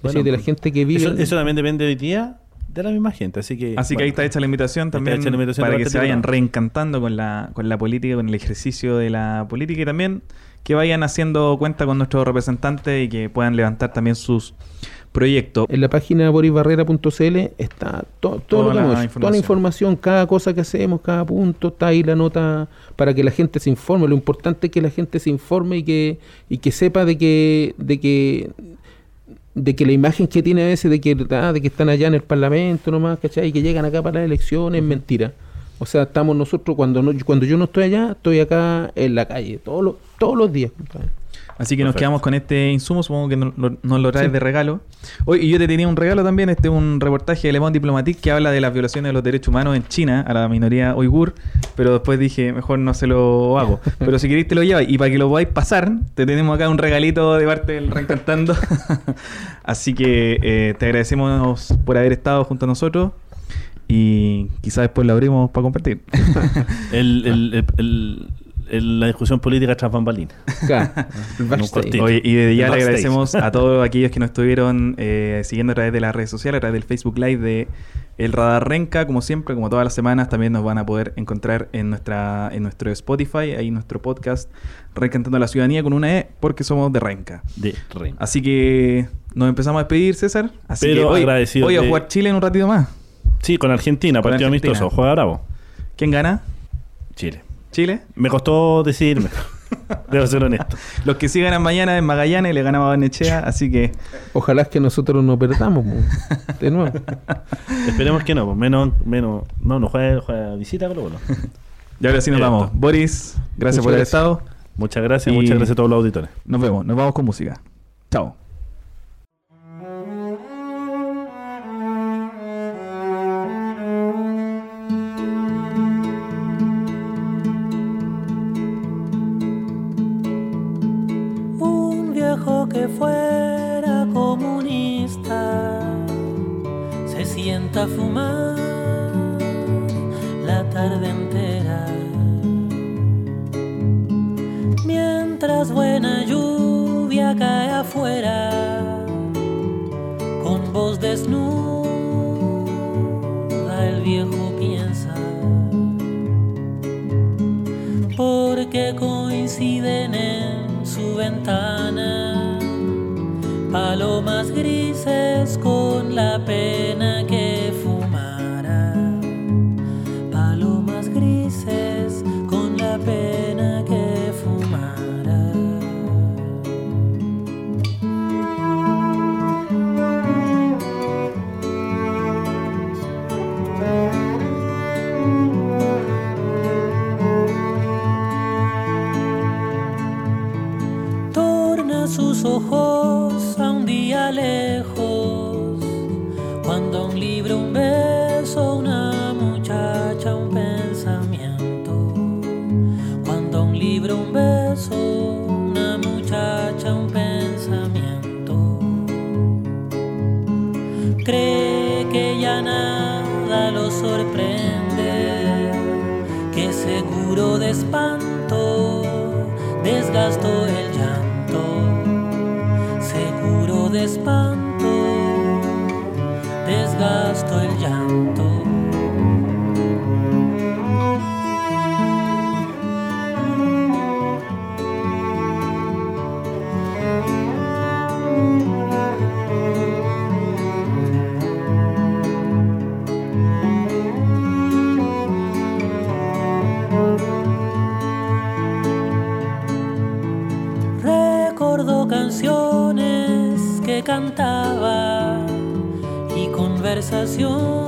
Bueno, de la gente que vive. Eso, eso también depende hoy día de la misma gente, así que... Así que ahí está hecha la invitación también hecha la invitación para que parte se vayan reencantando con la, con la política, con el ejercicio de la política y también que vayan haciendo cuenta con nuestros representantes y que puedan levantar también sus proyectos. En la página borisbarrera.cl está to- todo Toda lo que la hemos toda la información. información, cada cosa que hacemos, cada punto, está ahí la nota para que la gente se informe. Lo importante es que la gente se informe y que, y que sepa de que, de que de que la imagen que tiene a veces de que, ah, de que están allá en el Parlamento nomás, ¿cachai? Y que llegan acá para las elecciones, es mentira. O sea, estamos nosotros, cuando no, cuando yo no estoy allá, estoy acá en la calle, todos los, todos los días, compadre. Así que nos quedamos con este insumo, supongo que no- lo- nos lo traes de regalo. Oye, y yo te tenía un regalo también, este un reportaje de Le Monde Diplomatique que habla de las violaciones de los derechos humanos en China a la minoría uigur, pero después dije, mejor no se lo hago. Pero si queréis te lo llevas y para que lo podáis pasar, te tenemos acá un regalito de parte del Reencantando. Así que eh, te agradecemos por haber estado junto a nosotros y quizás después lo abrimos para compartir. El, el- el- el- el- la discusión política tras bambalinas. Claro. Oye, y desde ya le agradecemos a todos aquellos que nos estuvieron eh, siguiendo a través de las redes sociales, a través del Facebook Live de El Radar Renca, como siempre, como todas las semanas, también nos van a poder encontrar en nuestra en nuestro Spotify, ahí nuestro podcast Reencantando a la Ciudadanía con una E, porque somos de Renca. De Reina. Así que nos empezamos a despedir, César. Así Pero que hoy, agradecido hoy a de- jugar Chile en un ratito más. Sí, con Argentina, Con partido Argentina. amistoso. Juega bravo. ¿Quién gana? Chile. Chile. Me costó decidirme. Debo ser honesto. Los que sí ganan mañana en Magallanes le ganamos a Barnechea, así que Ojalá es que nosotros no perdamos mo, de nuevo. Esperemos que no. pues, Menos, menos. No, no juega, juega visita, pero bueno. ya ahora sí nos vamos. Boris, gracias Muchas por haber gracias. estado. Muchas gracias, Y- muchas gracias a todos los auditores. Nos vemos, nos vamos con música. Chao. Fuera comunista se sienta a fumar la tarde entera. Mientras buena lluvia cae afuera con voz desnuda el viejo piensa porque coinciden en su ventana palomas grises con la pena que fumara palomas grises con la pena que fumara torna sus ojos espanto desgastó el llanto, seguro de espanto, desgastó el llanto. Cantaba y conversaciones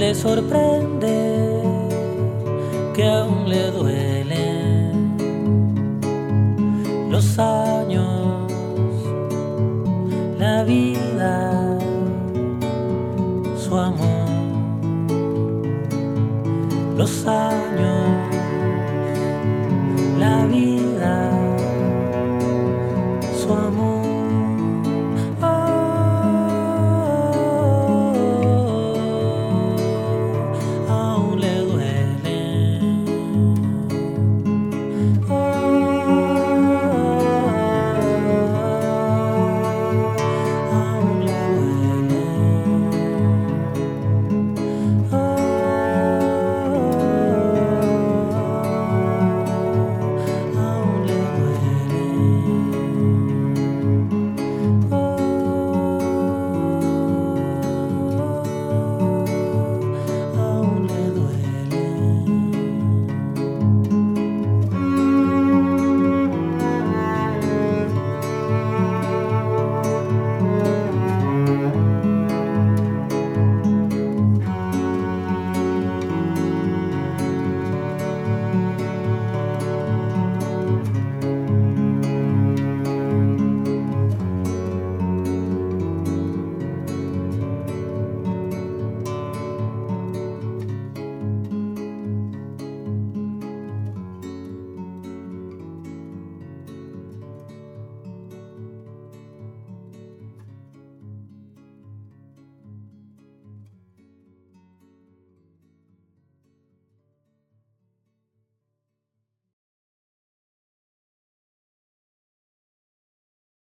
le sorprende